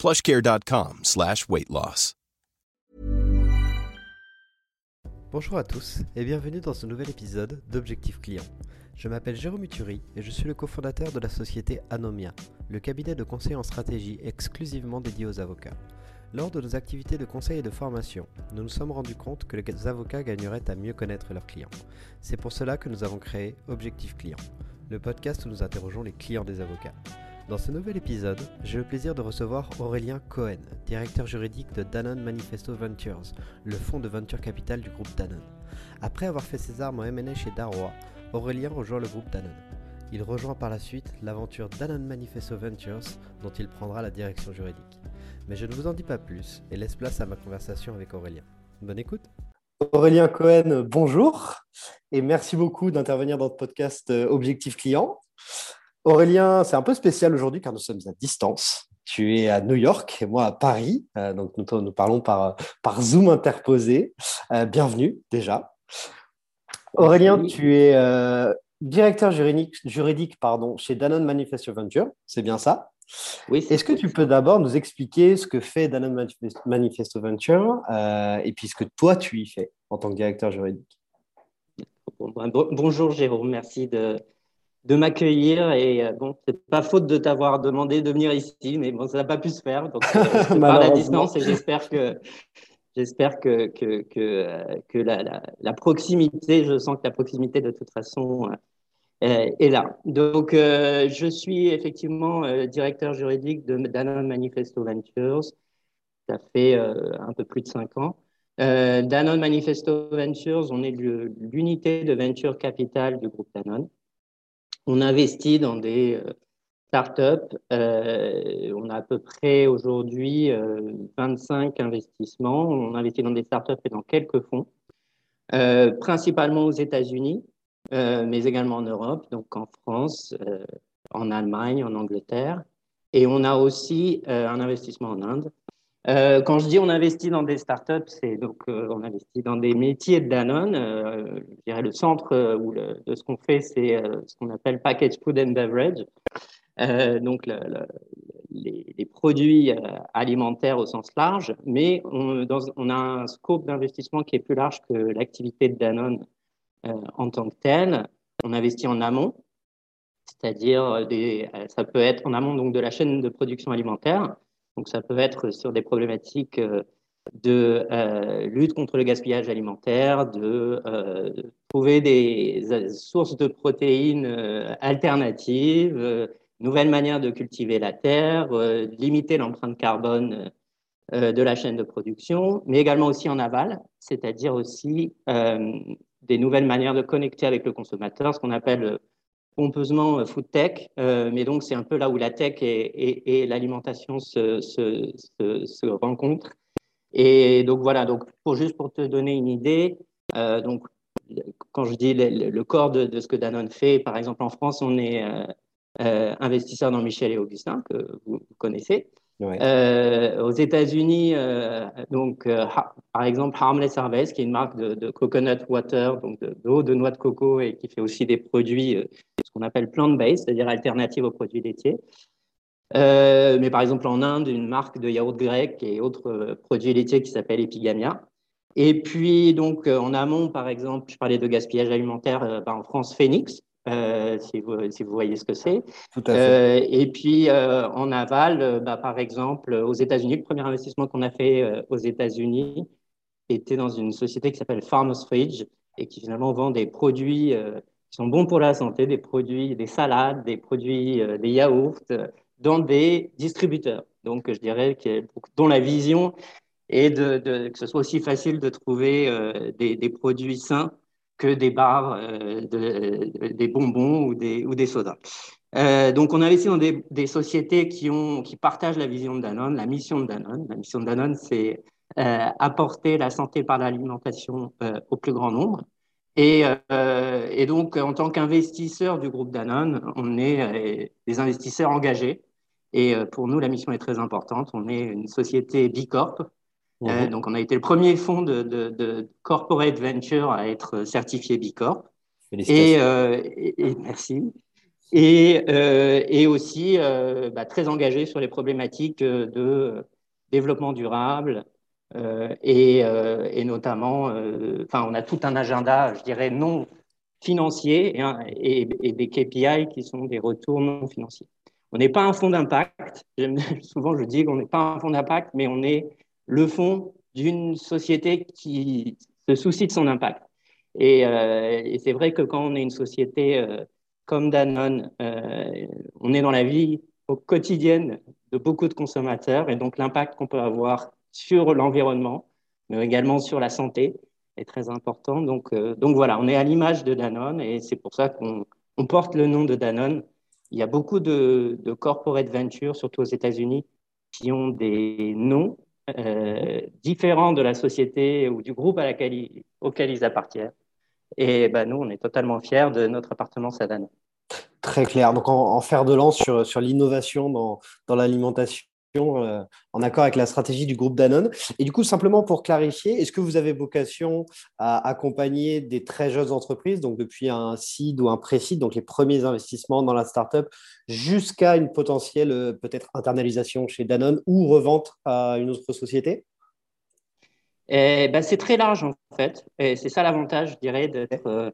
plushcare.com slash weight loss. Bonjour à tous et bienvenue dans ce nouvel épisode d'Objectif Client. Je m'appelle Jérôme Uturi et je suis le cofondateur de la société Anomia, le cabinet de conseil en stratégie exclusivement dédié aux avocats. Lors de nos activités de conseil et de formation, nous nous sommes rendus compte que les avocats gagneraient à mieux connaître leurs clients. C'est pour cela que nous avons créé Objectif Client, le podcast où nous interrogeons les clients des avocats. Dans ce nouvel épisode, j'ai le plaisir de recevoir Aurélien Cohen, directeur juridique de Danone Manifesto Ventures, le fonds de venture capital du groupe Danone. Après avoir fait ses armes en M&A chez Darrois, Aurélien rejoint le groupe Danone. Il rejoint par la suite l'aventure Danone Manifesto Ventures dont il prendra la direction juridique. Mais je ne vous en dis pas plus et laisse place à ma conversation avec Aurélien. Bonne écoute Aurélien Cohen, bonjour et merci beaucoup d'intervenir dans le podcast euh, Objectif Client. Aurélien, c'est un peu spécial aujourd'hui car nous sommes à distance. Tu es à New York et moi à Paris. Euh, donc nous, nous, parlons par, par Zoom interposé. Euh, bienvenue déjà. Aurélien, tu es euh, directeur juridique, juridique pardon, chez Danone Manifesto Venture. C'est bien ça? Oui. Est-ce que tu peux d'abord nous expliquer ce que fait Danone Manifesto Venture et puis ce que toi tu y fais en tant que directeur juridique? Bonjour Jérôme, merci de, de m'accueillir. Et euh, bon, c'est pas faute de t'avoir demandé de venir ici, mais bon, ça n'a pas pu se faire. Donc, euh, je parle à distance et j'espère que. J'espère que, que, que, que la, la, proximité, je sens que la proximité de toute façon euh, est là. Donc, je suis effectivement directeur juridique de Danone Manifesto Ventures. Ça fait un peu plus de cinq ans. Danone Manifesto Ventures, on est l'unité de venture capital du groupe Danone. On investit dans des euh, startups. Euh, on a à peu près aujourd'hui 25 euh, investissements. On investit dans des startups et dans quelques fonds, principalement aux États-Unis, mais également en Europe, donc en France, en Allemagne, en Angleterre. Et on a aussi un investissement en Inde. Euh, quand je dis on investit dans des startups, c'est donc euh, on investit dans des métiers de Danone. Euh, je dirais le centre où de ce qu'on fait, c'est ce qu'on appelle package food and beverage. donc les, produits alimentaires au sens large, mais on a un scope d'investissement qui est plus large que l'activité de Danone en tant que telle. On investit en amont, c'est-à-dire ça peut être en amont donc de la chaîne de production alimentaire. Donc, ça peut être sur des problématiques euh, de euh, lutte contre le gaspillage alimentaire, de euh, trouver des sources de protéines alternatives, nouvelles manières de cultiver la terre, limiter l'empreinte carbone de la chaîne de production, mais également aussi en aval, c'est-à-dire aussi des nouvelles manières de connecter avec le consommateur, ce qu'on appelle pompeusement euh, food tech, euh, mais donc c'est un peu là où la tech et, l'alimentation se, se, se, rencontrent. Et donc voilà, donc pour juste pour te donner une idée, euh, donc quand je dis le, corps de, ce que Danone fait, par exemple en France, on est investisseur dans Michel et Augustin que vous, connaissez. aux États-Unis, donc par exemple Harmless Harvest, qui est une marque de, coconut water, donc d'eau de, noix de coco et qui fait aussi des produits, ce qu'on appelle plant-based, c'est-à-dire alternatives aux produits laitiers. mais par exemple en Inde, une marque de yaourt grec et autres produits laitiers qui s'appelle Epigamia. Et puis, donc, euh, en amont, par exemple, je parlais de gaspillage alimentaire euh, bah, en France, Phoenix, euh, si, vous, si, vous, voyez ce que c'est. et puis, en aval, bah, par exemple, aux États-Unis, le premier investissement qu'on a fait aux États-Unis était dans une société qui s'appelle Farmers Fridge et qui finalement vend des produits qui sont bons pour la santé, des produits, des salades, des produits, des yaourts, dans des distributeurs. Donc, je dirais que, dont la vision de, que ce soit aussi facile de trouver euh, des, produits sains que des bars, euh, des bonbons ou des, sodas. Euh, donc, on investit dans des, des, sociétés qui, ont, qui partagent la vision de Danone, la mission de Danone. La mission de Danone, c'est apporter la santé par l'alimentation au plus grand nombre. Et, et donc, en tant qu'investisseur du groupe Danone, on est des investisseurs engagés. Et pour nous, la mission est très importante. On est une société Bicorp, euh, donc, on a été le premier fonds de, corporate venture à être certifié B Corp. Et, euh, et, merci. Et, euh, et aussi bah, très engagé sur les problématiques de développement durable et, et, notamment, enfin, on a tout un agenda, je dirais, non financier et, des KPI qui sont des retours non financiers. On n'est pas un fonds d'impact. Souvent, je dis qu'on n'est pas un fonds d'impact, mais on est le fond d'une société qui se soucie de son impact. Euh, et, c'est vrai que quand on est une société euh, comme Danone, euh, on est dans la vie au quotidienne de beaucoup de consommateurs et donc l'impact qu'on peut avoir sur l'environnement, mais également sur la santé est très important. Donc, donc voilà, on est à l'image de Danone et c'est pour ça qu'on porte le nom de Danone. Il y a beaucoup de, de corporate ventures, surtout aux États-Unis, qui ont des noms euh, différents de la société ou du groupe à laquelle auquel ils appartiennent. Et ben, nous, on est totalement fiers de notre appartenance à Danone. Très clair. Donc, en, en fer de lance sur, sur l'innovation dans, dans l'alimentation euh, en accord avec la stratégie du groupe Danone. Et du coup, simplement pour clarifier, est-ce que vous avez vocation à accompagner des très jeunes entreprises, donc depuis un seed ou un pré-seed, donc les premiers investissements dans la startup, jusqu'à une potentielle euh, peut-être internalisation chez Danone ou revente à une autre société? Eh ben, C'est très large en fait. Et c'est ça l'avantage, je dirais, d'être euh,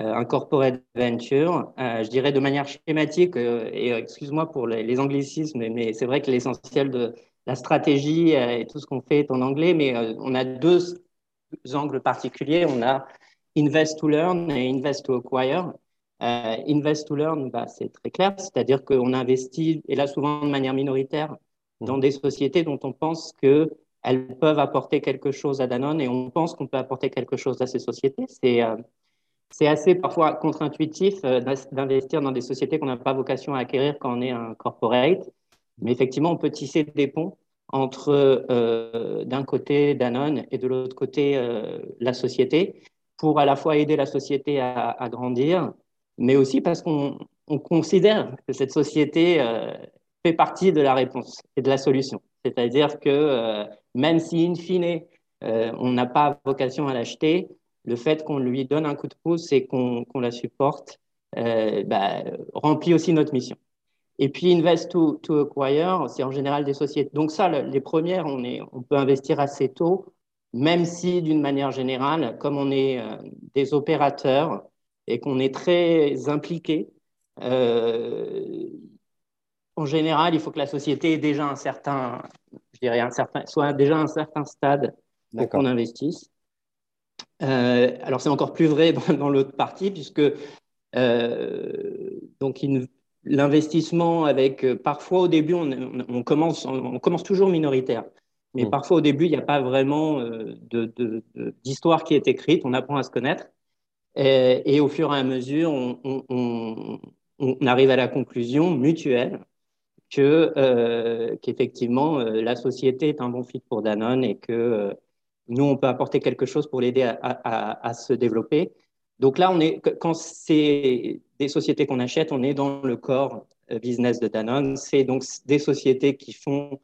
un corporate venture, euh, je dirais de manière schématique, euh, et excuse-moi pour les, anglicismes, mais, c'est vrai que l'essentiel de la stratégie et tout ce qu'on fait est en anglais, mais on a deux angles particuliers. On a invest to learn et invest to acquire. invest to learn, bah, c'est très clair, c'est-à-dire qu'on investit, et là souvent de manière minoritaire, dans des sociétés dont on pense qu'elles peuvent apporter quelque chose à Danone et on pense qu'on peut apporter quelque chose à ces sociétés. C'est c'est assez parfois contre-intuitif euh, d'investir dans des sociétés qu'on n'a pas vocation à acquérir quand on est un corporate. Mais effectivement, on peut tisser des ponts entre euh, d'un côté Danone et de l'autre côté euh, la société pour à la fois aider la société à, grandir, mais aussi parce qu'on considère que cette société fait partie de la réponse et de la solution. C'est-à-dire que même si, in fine, on n'a pas vocation à l'acheter, le fait qu'on lui donne un coup de pouce et qu'on la supporte euh, bah, remplit aussi notre mission. Et puis, invest to, acquire, c'est en général des sociétés. Donc ça, les premières, on, est, on peut investir assez tôt, même si d'une manière générale, comme on est euh, des opérateurs et qu'on est très impliqués, euh, en général, il faut que la société ait déjà un certain, je dirais un certain, soit déjà un certain stade pour qu'on investisse. Euh, alors c'est encore plus vrai dans, l'autre partie puisque euh, donc l'investissement avec euh, parfois au début on, commence on, commence toujours minoritaire. Mais mm. parfois au début il n'y a pas vraiment d'histoire qui est écrite. On apprend à se connaître. Et, au fur et à mesure on, arrive à la conclusion mutuelle que qu'effectivement la société est un bon fit pour Danone et que nous, on peut apporter quelque chose pour l'aider à, se développer. Donc là, on est, quand c'est des sociétés qu'on achète, on est dans le corps euh, business de Danone. C'est donc des sociétés qui font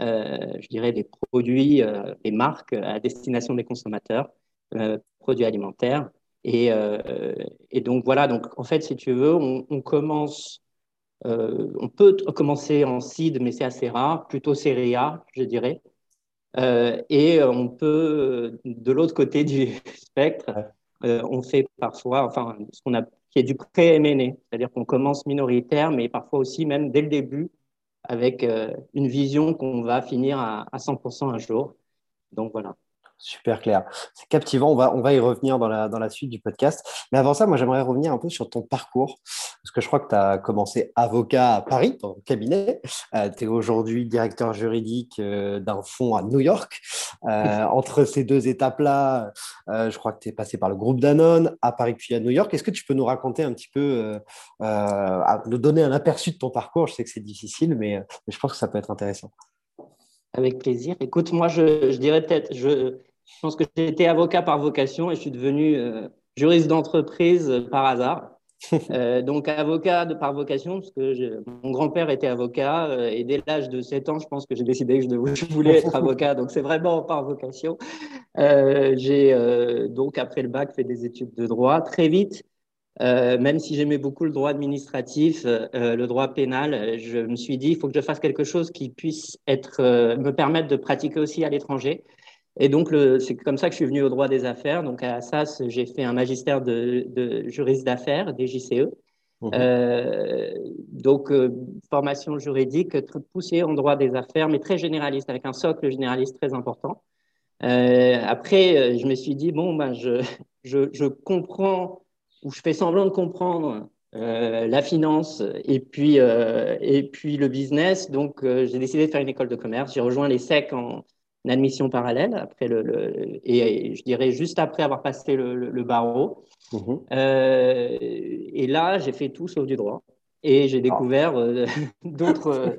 je dirais, des produits, des marques à destination des consommateurs, produits alimentaires. Et, donc voilà, donc en fait, si tu veux, on, commence euh, on peut commencer en seed, mais c'est assez rare, plutôt série je dirais. Euh, et on peut, de l'autre côté du spectre, euh, on fait parfois, enfin, ce qu'on a, qui est du pré-MNE, c'est-à-dire qu'on commence minoritaire, mais parfois aussi même dès le début, avec une vision qu'on va finir à, à 100% un jour. Donc voilà. Super clair. C'est captivant. On va, on va y revenir dans la, dans la suite du podcast. Mais avant ça, moi, j'aimerais revenir un peu sur ton parcours. Parce que je crois que tu as commencé avocat à Paris, dans le cabinet. Euh, tu es aujourd'hui directeur juridique euh, d'un fonds à New York. Euh, entre ces deux étapes-là, je crois que tu es passé par le groupe Danone à Paris puis à New York. Est-ce que tu peux nous raconter un petit peu, nous donner un aperçu de ton parcours? Je sais que c'est difficile, mais, mais, je pense que ça peut être intéressant. Avec plaisir. Écoute, moi, je, je dirais peut-être, je, je pense que j'étais avocat par vocation et je suis devenu euh, juriste d'entreprise par hasard. Euh, donc avocat de par vocation, parce que mon grand-père était avocat euh, et dès l'âge de 7 ans, je pense que j'ai décidé que je, voulais être avocat. Donc c'est vraiment par vocation. j'ai donc après le bac fait des études de droit très vite. Même si j'aimais beaucoup le droit administratif, le droit pénal, je me suis dit il faut que je fasse quelque chose qui puisse être, me permettre de pratiquer aussi à l'étranger. Et donc, c'est comme ça que je suis venu au droit des affaires. Donc, à SAS, j'ai fait un magistère de, de juriste d'affaires, des JCE. Mmh. Euh, donc, euh, formation juridique très poussée en droit des affaires, mais très généraliste, avec un socle généraliste très important. Euh, après, je me suis dit, bon, ben, je, je, je, comprends, ou je fais semblant de comprendre la finance et puis, et puis le business. Donc, j'ai décidé de faire une école de commerce. J'ai rejoint les SEC en, admission parallèle après le, et je dirais juste après avoir passé le, barreau. Mhm. Euh, et là, j'ai fait tout sauf du droit et j'ai découvert euh, d'autres euh,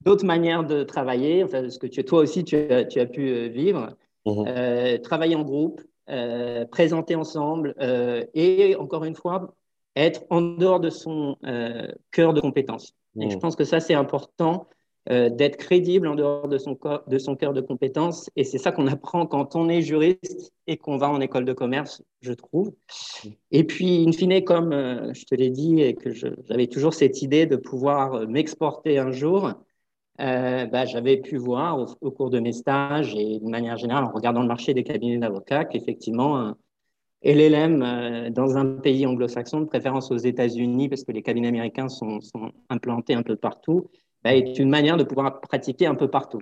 d'autres manières de travailler, enfin, ce que tu, toi aussi tu as, tu as pu vivre, mhm. travailler en groupe, présenter ensemble et encore une fois être en dehors de son cœur de compétences. Et je mhm. pense que ça c'est important euh, d'être crédible en dehors de son, de son cœur de compétences. Et c'est ça qu'on apprend quand on est juriste et qu'on va en école de commerce, je trouve. Et puis, in fine, comme euh, je te l'ai dit et que j'avais toujours cette idée de pouvoir euh, m'exporter un jour, bah, j'avais pu voir au, cours de mes stages et de manière générale en regardant le marché des cabinets d'avocats qu'effectivement, LLM dans un pays anglo-saxon, de préférence aux États-Unis, parce que les cabinets américains sont, sont implantés un peu partout, bah, est une manière de pouvoir pratiquer un peu partout.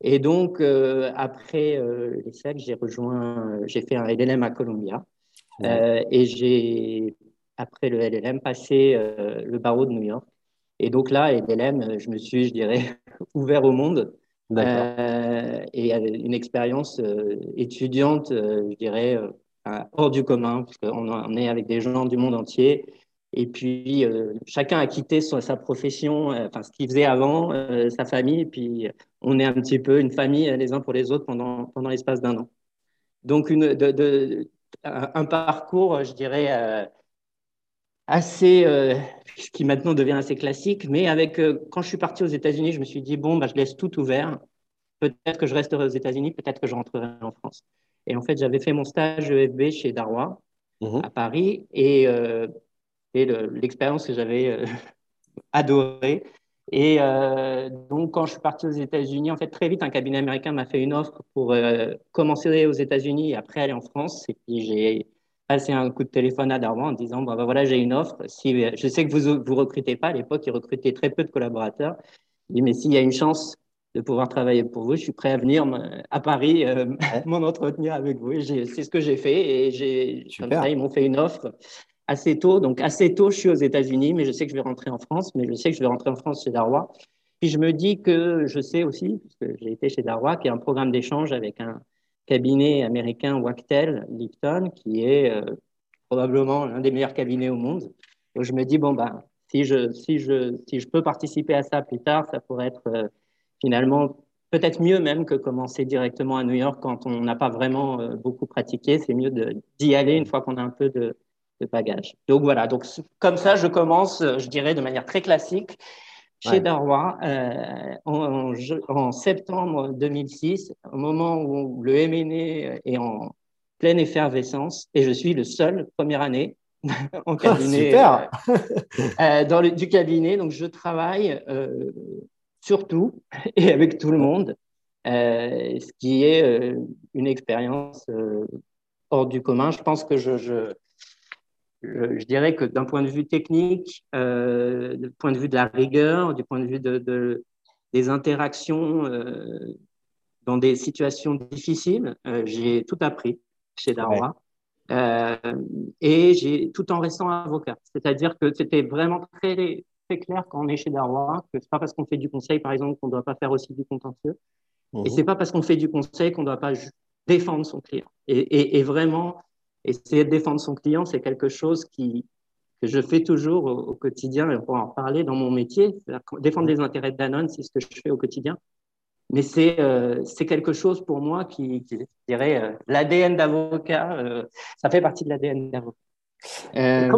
Et donc, euh, après euh, les SEC, j'ai rejoint, euh, j'ai fait un LLM à Columbia. et j'ai, après le LLM, passé le barreau de New York. Et donc là, LLM, je me suis, je dirais, ouvert au monde. et une expérience étudiante, je dirais, hors du commun, parce qu'on est avec des gens du monde entier. Et puis, euh, chacun a quitté sa, profession, euh, enfin, ce qu'il faisait avant, euh, sa famille, et puis on est un petit peu une famille les uns pour les autres pendant, pendant l'espace d'un an. Donc, une, de, un, parcours, je dirais, assez, qui maintenant devient assez classique, mais avec, quand je suis parti aux États-Unis, je me suis dit, bon, bah, je laisse tout ouvert. Peut-être que je resterai aux États-Unis, peut-être que je rentrerai en France. Et en fait, j'avais fait mon stage EFB chez Darrois, mmh à Paris, et l'expérience que j'avais euh, adorée. Et euh, donc, quand je suis parti aux États-Unis, en fait, très vite, un cabinet américain m'a fait une offre pour euh, commencer aux États-Unis et après aller en France. Et puis, j'ai passé un coup de téléphone à Darwin en disant bah, voilà, j'ai une offre. Si, je sais que vous ne recrutez pas. À l'époque, ils recrutaient très peu de collaborateurs. dit mais s'il y a une chance de pouvoir travailler pour vous, je suis prêt à venir à Paris m'en entretenir avec vous. C'est ce que j'ai fait. Et j'ai, comme ça, ils m'ont fait une offre assez tôt. Donc, assez tôt, je suis aux États-Unis, mais je sais que je vais rentrer en France, mais je sais que je vais rentrer en France chez Darrois. Puis je me dis que je sais aussi, puisque j'ai été chez Darrois, qu'il y a un programme d'échange avec un cabinet américain Wachtel, Lipton, qui est euh, probablement l'un des meilleurs cabinets au monde. Je me dis, bon, ben, si je, si, je, si je peux participer à ça plus tard, ça pourrait être euh, finalement peut-être mieux même que commencer directement à New York quand on n'a pas vraiment euh, beaucoup pratiqué. C'est mieux d'y aller une fois qu'on a un peu de, de bagages. Donc voilà, donc comme ça, je commence, je dirais, de manière très classique. Chez Darwa en, en, septembre 2006, au moment où le MNE est en pleine effervescence, et je suis le seul, première année, en ah, cabinet, Super. dans le, du cabinet. Donc, je travaille surtout et avec tout le monde, ce qui est une expérience hors du commun. Je pense que je, je, je, dirais que d'un point de vue technique, euh, du point de vue de la rigueur, du point de vue de, des interactions euh, dans des situations difficiles, euh, j'ai tout appris chez Darwa. Euh, et j'ai tout en restant avocat. C'est-à-dire que c'était vraiment très, très clair quand on est chez Darwa que c'est pas parce qu'on fait du conseil, par exemple, qu'on ne doit pas faire aussi du contentieux. Et mhm. c'est pas parce qu'on fait du conseil qu'on ne doit pas défendre son client. Et, et, vraiment, essayer de défendre son client, c'est quelque chose qui, que je fais toujours au, quotidien, et on pourra en parler dans mon métier. Défendre les intérêts de Danone, c'est ce que je fais au quotidien. Mais c'est euh, quelque chose pour moi qui, qui je dirais, euh, l'ADN d'avocat, euh, ça fait partie de l'ADN d'avocat. Euh,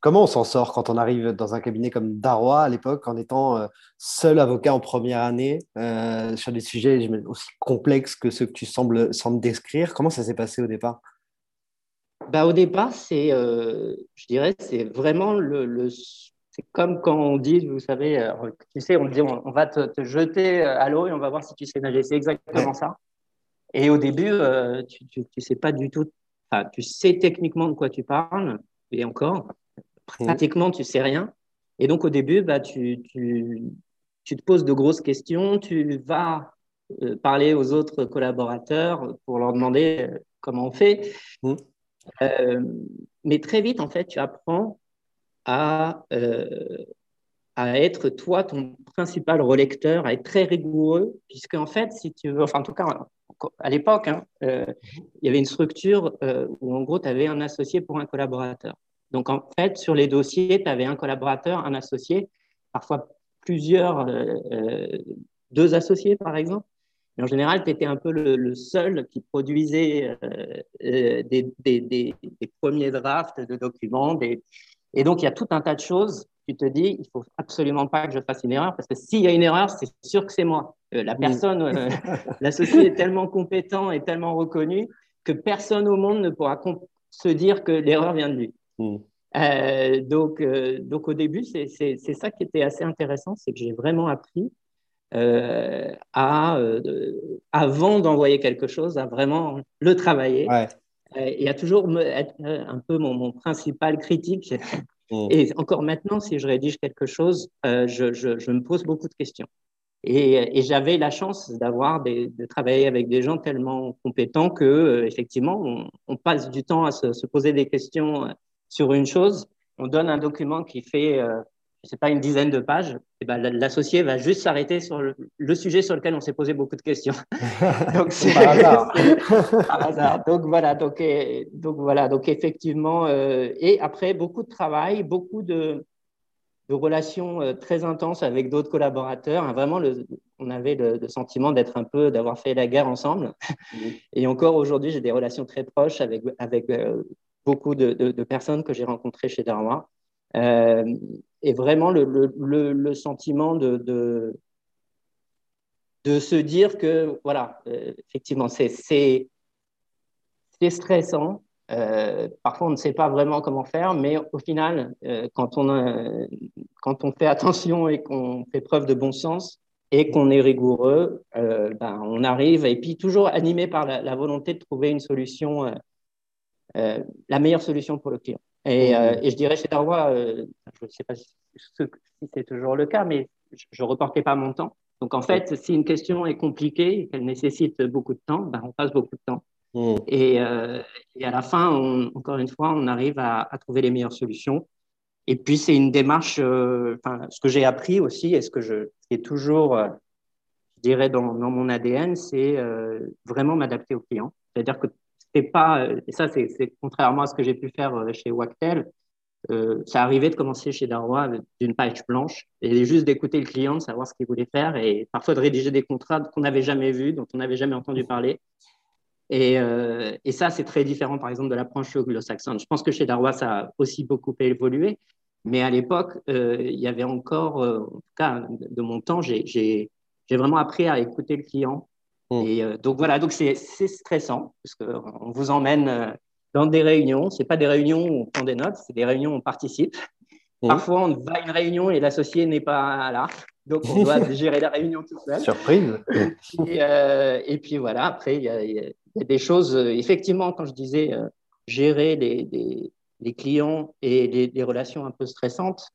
comment on s'en sort quand on arrive dans un cabinet comme Darrois à l'époque, en étant seul avocat en première année sur des sujets aussi complexes que ceux que tu sembles, sembles décrire? Comment ça s'est passé au départ? Bah, Au départ, c'est, je dirais, c'est vraiment le, c'est comme quand on dit, vous savez, tu sais, on dit, on, va te, jeter à l'eau et on va voir si tu sais nager. C'est exactement ça. Et au début, tu ne sais pas du tout tu sais techniquement de quoi tu parles, et encore, pratiquement, tu sais rien. Et donc, au début, bah, tu, tu, tu te poses de grosses questions, tu vas euh, parler aux autres collaborateurs pour leur demander euh, comment on fait. Mmh. Euh, mais très vite, en fait, tu apprends à, à être toi ton principal relecteur, à être très rigoureux, puisque en fait, si tu veux, enfin en tout cas, à l'époque, hein, euh, il y avait une structure euh, où en gros, tu avais un associé pour un collaborateur. Donc en fait, sur les dossiers, tu avais un collaborateur, un associé, parfois plusieurs, euh, deux associés par exemple. Mais en général, tu étais un peu le, seul qui produisait des, des, des, premiers drafts de documents. Et donc, il y a tout un tas de choses tu te dis, il faut absolument pas que je fasse une erreur, parce que s'il y a une erreur, c'est sûr que c'est moi. Euh, la personne, euh, l'associé est tellement compétent et tellement reconnu que personne au monde ne pourra se dire que l'erreur vient de lui. Mm. Euh, donc, donc, au début, c'est ça qui était assez intéressant, c'est que j'ai vraiment appris à, avant d'envoyer quelque chose, à vraiment le travailler. et à toujours être un peu mon, mon principal critique Mm. Et encore maintenant, si je rédige quelque chose, euh, je, je, me pose beaucoup de questions. Et, et j'avais la chance d'avoir de travailler avec des gens tellement compétents que, euh, effectivement, on, on, passe du temps à se, se, poser des questions euh, sur une chose. On donne un document qui fait c'est pas une dizaine de pages, et eh ben, l'associé va juste s'arrêter sur le, sujet sur lequel on s'est posé beaucoup de questions. donc c'est par hasard. par hasard. Donc voilà, donc, donc voilà, donc effectivement, euh, et après beaucoup de travail, beaucoup de, de relations euh, très intenses avec d'autres collaborateurs. Hein, vraiment, le, on avait le, sentiment d'être un peu, d'avoir fait la guerre ensemble. Et encore aujourd'hui, j'ai des relations très proches avec, avec euh, beaucoup de, de, personnes que j'ai rencontrées chez Darwin. Euh, et vraiment le, le, le sentiment de, de, de, se dire que, voilà, euh, effectivement, c'est stressant. Euh, parfois, on ne sait pas vraiment comment faire, mais au final, euh, quand, on, quand on fait attention et qu'on fait preuve de bon sens et qu'on est rigoureux, ben, on arrive, et puis toujours animé par la, la volonté de trouver une solution, la meilleure solution pour le client. Et, mmh. euh, et, je dirais chez Darwa, euh, je ne sais pas si, c'est toujours le cas, mais je ne reportais pas mon temps. Donc en fait, si une question est compliquée et qu'elle nécessite beaucoup de temps, ben, on passe beaucoup de temps. Mmh. Et, euh, et, à la fin, encore une fois, on arrive à, à, trouver les meilleures solutions. Et puis c'est une démarche, ce que j'ai appris aussi, et ce que je est toujours, je dirais, dans, dans mon ADN, c'est vraiment m'adapter aux clients. C'est-à-dire que pas, euh, et ça, c'est contrairement à ce que j'ai pu faire euh, chez Wactel, euh, ça arrivait de commencer chez Darrois d'une page blanche et juste d'écouter le client, de savoir ce qu'il voulait faire et parfois de rédiger des contrats qu'on n'avait jamais vus, dont on n'avait jamais entendu parler. Et, et ça, c'est très différent, par exemple, de l'approche anglo-saxonne. Je pense que chez Darrois, ça a aussi beaucoup évolué, Mais à l'époque, il y avait encore, en tout cas de mon temps, j'ai vraiment appris à écouter le client. Mmh. Et donc voilà, donc c'est stressant parce qu'on vous emmène dans des réunions. Ce pas des réunions où on prend des notes, c'est des réunions où on participe. Mmh. Parfois, on va à une réunion et l'associé n'est pas là. Donc, on doit gérer la réunion tout seul. Surprise. Et, euh, et puis voilà, après, il y, a des choses, euh, effectivement, quand je disais euh, gérer les, les, clients et les, relations un peu stressantes,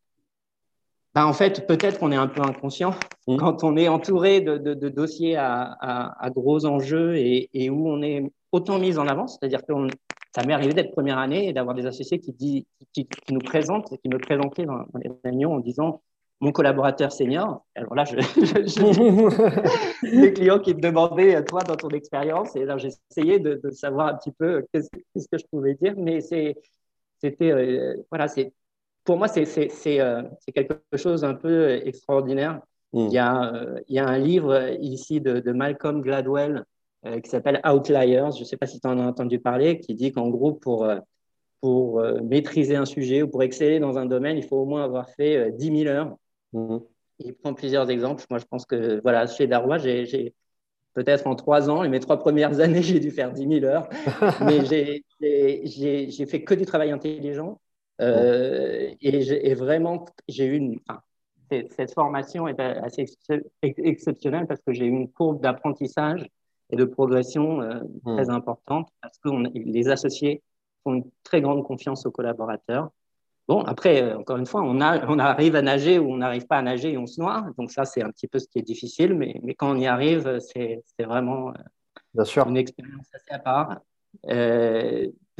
ben, en fait, peut-être qu'on est un peu inconscient mmh. quand on est entouré de, de, dossiers à, à, gros enjeux et, et, où on est autant mis en avant. C'est-à-dire que ça m'est arrivé d'être première année et d'avoir des associés qui, dit, qui, qui, nous présentent, qui me présentaient dans, dans les réunions en disant mon collaborateur senior. Alors là, je, des clients qui me demandaient, toi, dans ton expérience, et là, j'essayais de, de, savoir un petit peu qu'est-ce que je pouvais dire, mais c'était, euh, voilà, c'est, pour moi, c'est, euh, quelque chose un peu extraordinaire. Il, y a, euh, il y a un livre ici de, de Malcolm Gladwell qui s'appelle Outliers, je ne sais pas si tu en as entendu parler, qui dit qu'en gros, pour pour maîtriser un sujet ou pour exceller dans un domaine, il faut au moins avoir fait 10 000 heures Mhm. Il prend plusieurs exemples. Moi, je pense que voilà, chez Darrois, j'ai peut-être en trois ans, et mes trois premières années, j'ai dû faire 10 000 heures, mais j'ai fait que du travail intelligent. Euh, et, vraiment, j'ai eu une. cette formation est assez exceptionnelle parce que j'ai eu une courbe d'apprentissage et de progression euh, mhm. très importante parce que les associés font une très grande confiance aux collaborateurs. Bon, après, euh, encore une fois, on, a, on arrive à nager ou on n'arrive pas à nager et on se noie. Donc ça, c'est un petit peu ce qui est difficile. Mais, mais quand on y arrive, c'est vraiment euh, Bien sûr. une expérience assez à part.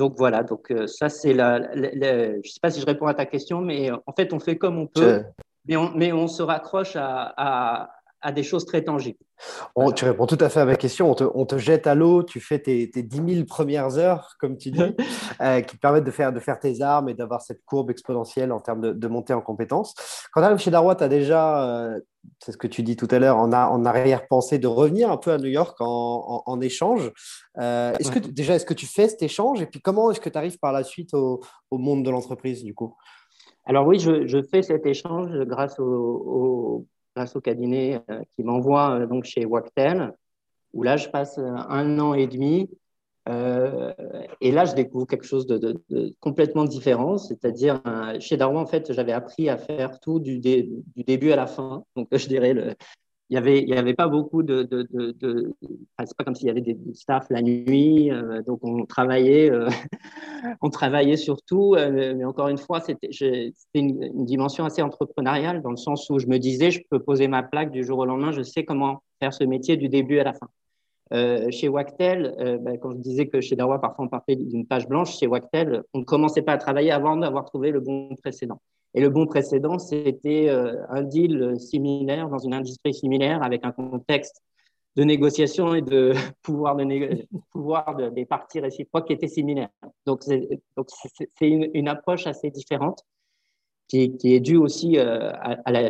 Euh, donc voilà, donc ça, c'est la, Je ne sais pas si je réponds à ta question, mais en fait, on fait comme on peut, mais on, mais on se raccroche à, à des choses très tangibles. Tu réponds tout à fait à ma question. On te, jette à l'eau, tu fais tes, tes, 10 000 premières heures, comme tu dis, euh, qui te permettent de faire, de faire tes armes et d'avoir cette courbe exponentielle en termes de, de montée en compétences. Quand tu arrives chez Darwa, tu as déjà, euh, c'est ce que tu dis tout à l'heure, en, en arrière-pensée de revenir un peu à New York en, en, échange. Euh, est-ce que, déjà, est-ce que tu fais cet échange Et puis, comment est-ce que tu arrives par la suite au, au monde de l'entreprise, du coup? Alors oui, je, je, fais cet échange grâce au grâce au cabinet euh, qui m'envoie euh, donc chez Wactel, où là, je passe euh, un an et demi. et là, je découvre quelque chose de, complètement différent, c'est-à-dire chez Darwin, en fait, j'avais appris à faire tout du, du, début à la fin. Donc, je dirais le, il y avait, il y avait pas beaucoup de, de, de, c'est pas comme s'il y avait des, staff la nuit, euh, donc on travaillait, euh, on travaillait surtout, euh, mais encore une fois, c'était une, dimension assez entrepreneuriale dans le sens où je me disais, je peux poser ma plaque du jour au lendemain, je sais comment faire ce métier du début à la fin. chez Wactel, ben, quand je disais que chez Darwa, parfois on partait d'une page blanche, chez Wactel, on ne commençait pas à travailler avant d'avoir trouvé le bon précédent. Et le bon précédent, c'était euh, un deal similaire dans une industrie similaire avec un contexte de négociation et de pouvoir, de pouvoir des parties réciproques qui était similaire. Donc, c'est une, approche assez différente qui, qui est due aussi, euh, à, la,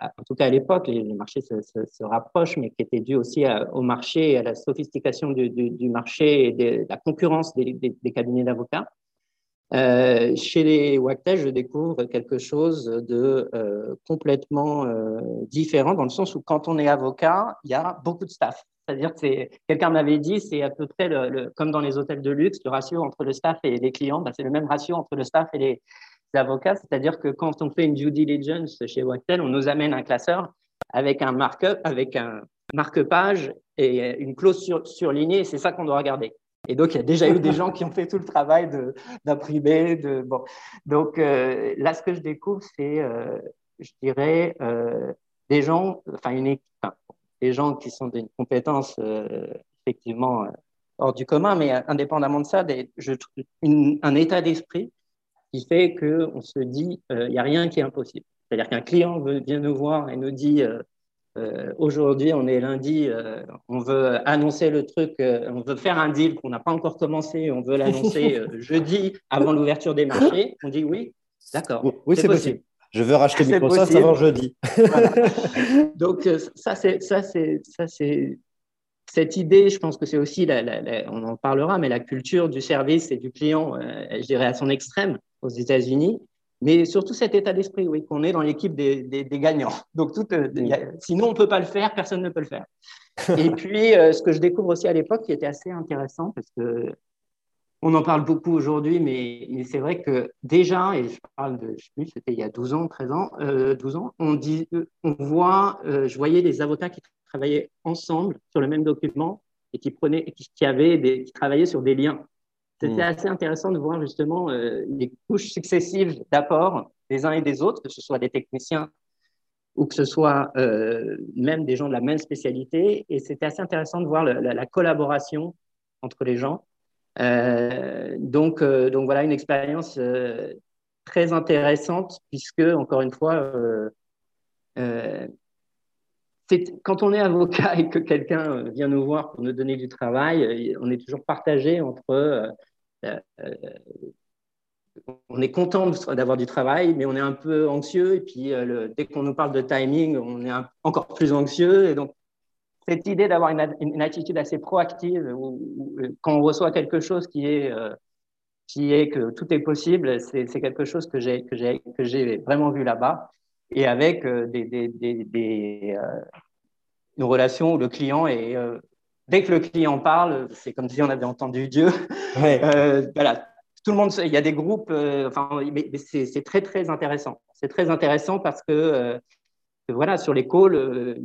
en tout cas à l'époque, les, marchés se, se, rapprochent, mais qui était due aussi au marché à la sophistication du, du, marché et de la concurrence des, des cabinets d'avocats. Euh, chez les Wactel, je découvre quelque chose de euh, complètement euh, différent dans le sens où quand on est avocat, il y a beaucoup de staff. C'est-à-dire que quelqu'un m'avait dit, c'est à peu près comme dans les hôtels de luxe, le ratio entre le staff et les clients, bah, c'est le même ratio entre le staff et les, avocats. C'est-à-dire que quand on fait une due diligence chez Wactel, on nous amène un classeur avec un markup, avec un marque-page et une clause surlignée, c'est ça qu'on doit regarder. Et donc, il y a déjà eu des gens qui ont fait tout le travail d'imprimer. De, bon. Donc, euh, là, ce que je découvre, c'est, euh, je dirais, euh, des gens, enfin, une équipe, des gens qui sont d'une compétence effectivement hors du commun, mais indépendamment de ça, je, un état d'esprit qui fait qu'on se dit, il n'y a rien qui est impossible. C'est-à-dire qu'un client vient nous voir et nous dit euh, aujourd'hui, on est lundi, euh, on veut annoncer le truc, euh, on veut faire un deal qu'on n'a pas encore commencé, on veut l'annoncer jeudi avant l'ouverture des marchés. On dit oui, d'accord. Oui, c'est possible. Je veux racheter Microsoft avant jeudi. Donc ça, c'est ça, c'est ça, c'est cette idée. Je pense que c'est aussi, on en parlera, mais la culture du service et du client, je dirais à son extrême aux États-Unis mais surtout cet état d'esprit, oui, qu'on est dans l'équipe des, des, gagnants. Donc, tout, sinon, on ne peut pas le faire, personne ne peut le faire. Et puis, ce que je découvre aussi à l'époque, qui était assez intéressant, parce que on en parle beaucoup aujourd'hui, mais, mais c'est vrai que déjà, et je parle de, je sais plus, c'était il y a 12 ans, 13 ans, 12 ans, on, dit, on voit, je voyais des avocats qui travaillaient ensemble sur le même document et qui, prenaient, qui, avaient des, qui travaillaient sur des liens. C'était hmm. assez intéressant de voir justement euh, les couches successives d'apports des uns et des autres, que ce soit des techniciens ou que ce soit euh, même des gens de la même spécialité. Et c'était assez intéressant de voir la, collaboration entre les gens. Euh, donc, donc voilà, une expérience très intéressante puisque, encore une fois, quand on est avocat et que quelqu'un euh, vient nous voir pour nous donner du travail, euh, on est toujours partagé entre. Euh, on est content d'avoir du travail, mais on est un peu anxieux. Et puis, dès qu'on nous parle de timing, on est encore plus anxieux. Et donc, cette idée d'avoir une, attitude assez proactive, où, quand on reçoit quelque chose qui est, qui est que tout est possible, c'est quelque chose que j'ai vraiment vu là-bas et avec euh, des, des, des, euh, une relation où le client est. Euh, dès que le client parle, c'est comme si on avait entendu Dieu. voilà, tout le monde, il y a des groupes, enfin, mais, c'est très très intéressant. C'est très intéressant parce que, voilà, sur les calls,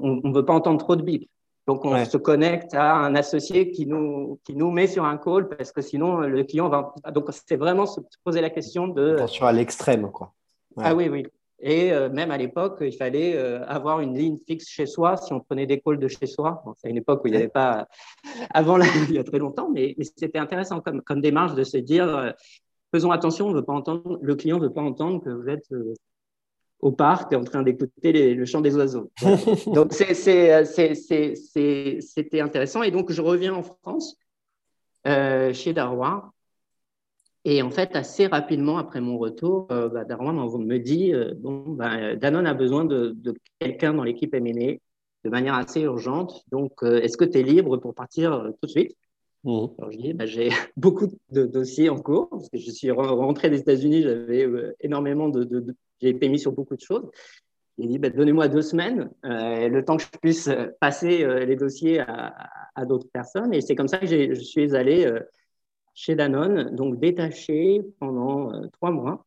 on ne veut pas entendre trop de bip. Donc, on se connecte à un associé qui nous, qui nous met sur un call parce que sinon, le client va. Donc, c'est vraiment se poser la question de. Attention à l'extrême, quoi. Ah oui, oui. Et euh, même à l'époque, il fallait euh, avoir une ligne fixe chez soi si on prenait des calls de chez soi. c'est une époque où il n'y avait pas, avant là, il y a très longtemps, mais, c'était intéressant comme, comme, démarche de se dire euh, faisons attention, on veut pas entendre, le client ne veut pas entendre que vous êtes au parc en train d'écouter le chant des oiseaux. donc c'était intéressant. Et donc je reviens en France chez Darrois et en fait, assez rapidement après mon retour, euh, bah, Darwin me dit euh, bon, bah, Danone a besoin de, quelqu'un dans l'équipe MNE de manière assez urgente. Donc, euh, est-ce que tu es libre pour partir tout de suite? Mmh. Alors, je dis bah, j'ai beaucoup de dossiers en cours parce que je suis rentré des États-Unis, j'avais énormément de, j'ai été mis sur beaucoup de choses. Il dit donnez-moi deux semaines, le temps que je puisse passer les dossiers à, à d'autres personnes. Et c'est comme ça que je suis allé chez Danone, donc détaché pendant euh, trois mois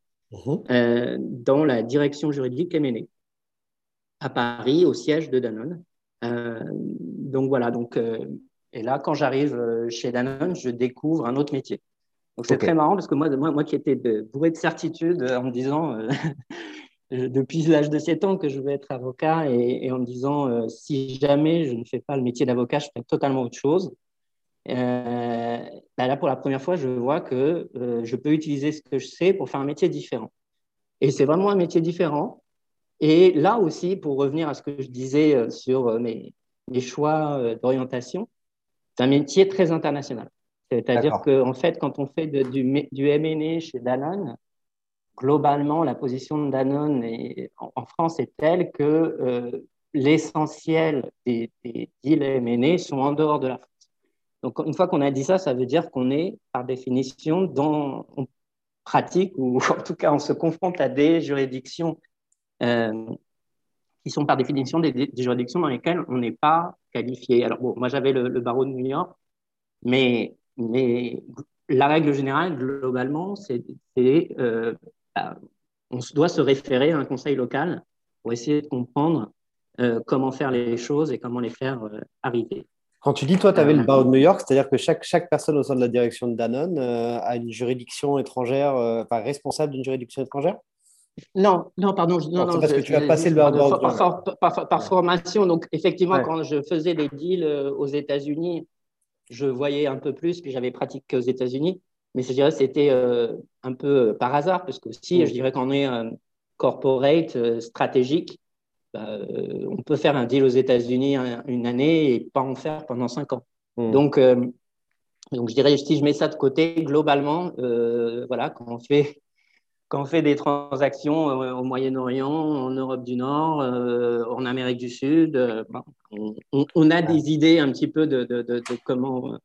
euh, dans la direction juridique M&A à Paris, au siège de Danone. Euh, donc voilà, donc, et là, quand j'arrive chez Danone, je découvre un autre métier. Donc c'est très marrant parce que moi, moi, moi qui étais bourré de certitude en me disant, depuis l'âge de 7 ans que je veux être avocat et, en me disant, si jamais je ne fais pas le métier d'avocat, je ferai totalement autre chose. Euh, bah là, pour la première fois, je vois que euh, je peux utiliser ce que je sais pour faire un métier différent. Et c'est vraiment un métier différent. Et là aussi, pour revenir à ce que je disais euh, sur mes, mes choix d'orientation, c'est un métier très international. C'est-à-dire qu'en en fait, quand on fait du, du M&A chez Danone, globalement, la position de Danone en, France est telle que l'essentiel des, des deals M&A sont en dehors de la France. Donc, une fois qu'on a dit ça, ça veut dire qu'on est, par définition, dans, on pratique, ou en tout cas, on se confronte à des juridictions euh, qui sont, par définition, des, juridictions dans lesquelles on n'est pas qualifié. Alors, bon, moi, j'avais le, barreau de New York, mais, mais la règle générale, globalement, c'est euh, bah, on doit se référer à un conseil local pour essayer de comprendre euh, comment faire les choses et comment les faire euh, arriver. Quand tu dis, toi, tu avais le barreau de New York, c'est-à-dire que chaque, chaque personne au sein de la direction de Danone euh, a une juridiction étrangère, euh, enfin responsable d'une juridiction étrangère? Non, non, pardon. Non, non, parce que tu as passé le barreau de par, par, par, formation, donc effectivement, quand je faisais des deals euh, aux États-Unis, je voyais un peu plus, puis j'avais pratiqué aux États-Unis. Mais je dirais c'était un peu par hasard, parce que si, mm. je dirais qu'on est corporate stratégique, bah, euh, on peut faire un deal aux États-Unis une année et pas en faire pendant cinq ans. Hmm. Donc, euh, donc, je dirais, si je mets ça de côté, globalement, euh, voilà, quand on fait quand on fait des transactions au Moyen-Orient, en Europe du Nord, en Amérique du Sud, on, a des idées un petit peu de, comment.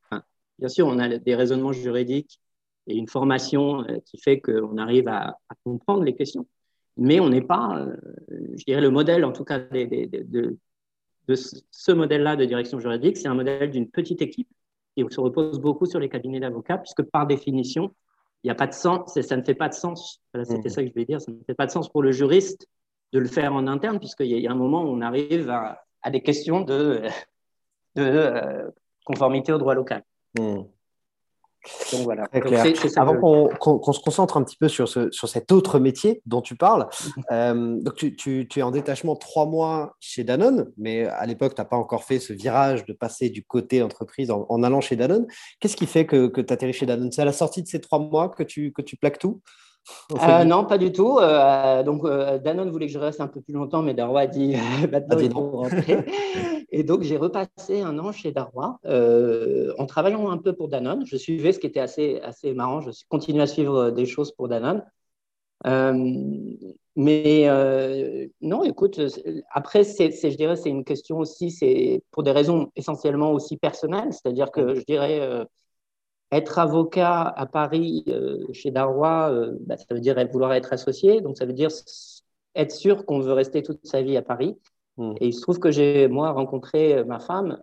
bien sûr, on a des raisonnements juridiques et une formation qui fait qu'on arrive à, comprendre les questions. Mais on n'est pas, je dirais, le modèle, en tout cas, de, de ce modèle-là de direction juridique, c'est un modèle d'une petite équipe et on se repose beaucoup sur les cabinets d'avocats, puisque par définition, il n'y a pas de sens, ça ne fait pas de sens. C'était mmh. ça que je voulais dire, ça ne fait pas de sens pour le juriste de le faire en interne, puisqu'il y, a un moment où on arrive à, des questions de, de euh, conformité au droit local. Mmh. Donc voilà. Avant qu'on se concentre un petit peu sur, ce, sur cet autre métier dont tu parles, euh, donc tu, tu, es en détachement trois mois chez Danone, mais à l'époque, tu n'as pas encore fait ce virage de passer du côté entreprise en, allant chez Danone. Qu'est-ce qui fait que, que tu atterris chez Danone? C'est à la sortie de ces trois mois que tu, que tu plaques tout? Euh, non, pas du tout. Euh, donc, euh, Danone voulait que je reste un peu plus longtemps, mais Darwa a dit maintenant il faut rentrer. Et donc, j'ai repassé un an chez Darwa en travaillant un peu pour Danone. Je suivais ce qui était assez, assez marrant. Je continué à suivre des choses pour Danone. mais non, écoute, après, c'est, je dirais, c'est une question aussi, c'est pour des raisons essentiellement aussi personnelles. C'est-à-dire que je dirais être avocat à Paris euh, chez Darrois, euh, bah, ça veut dire vouloir être associé, donc ça veut dire être sûr qu'on veut rester toute sa vie à Paris. Hmm. Et il se trouve que j'ai, moi, rencontré euh, ma femme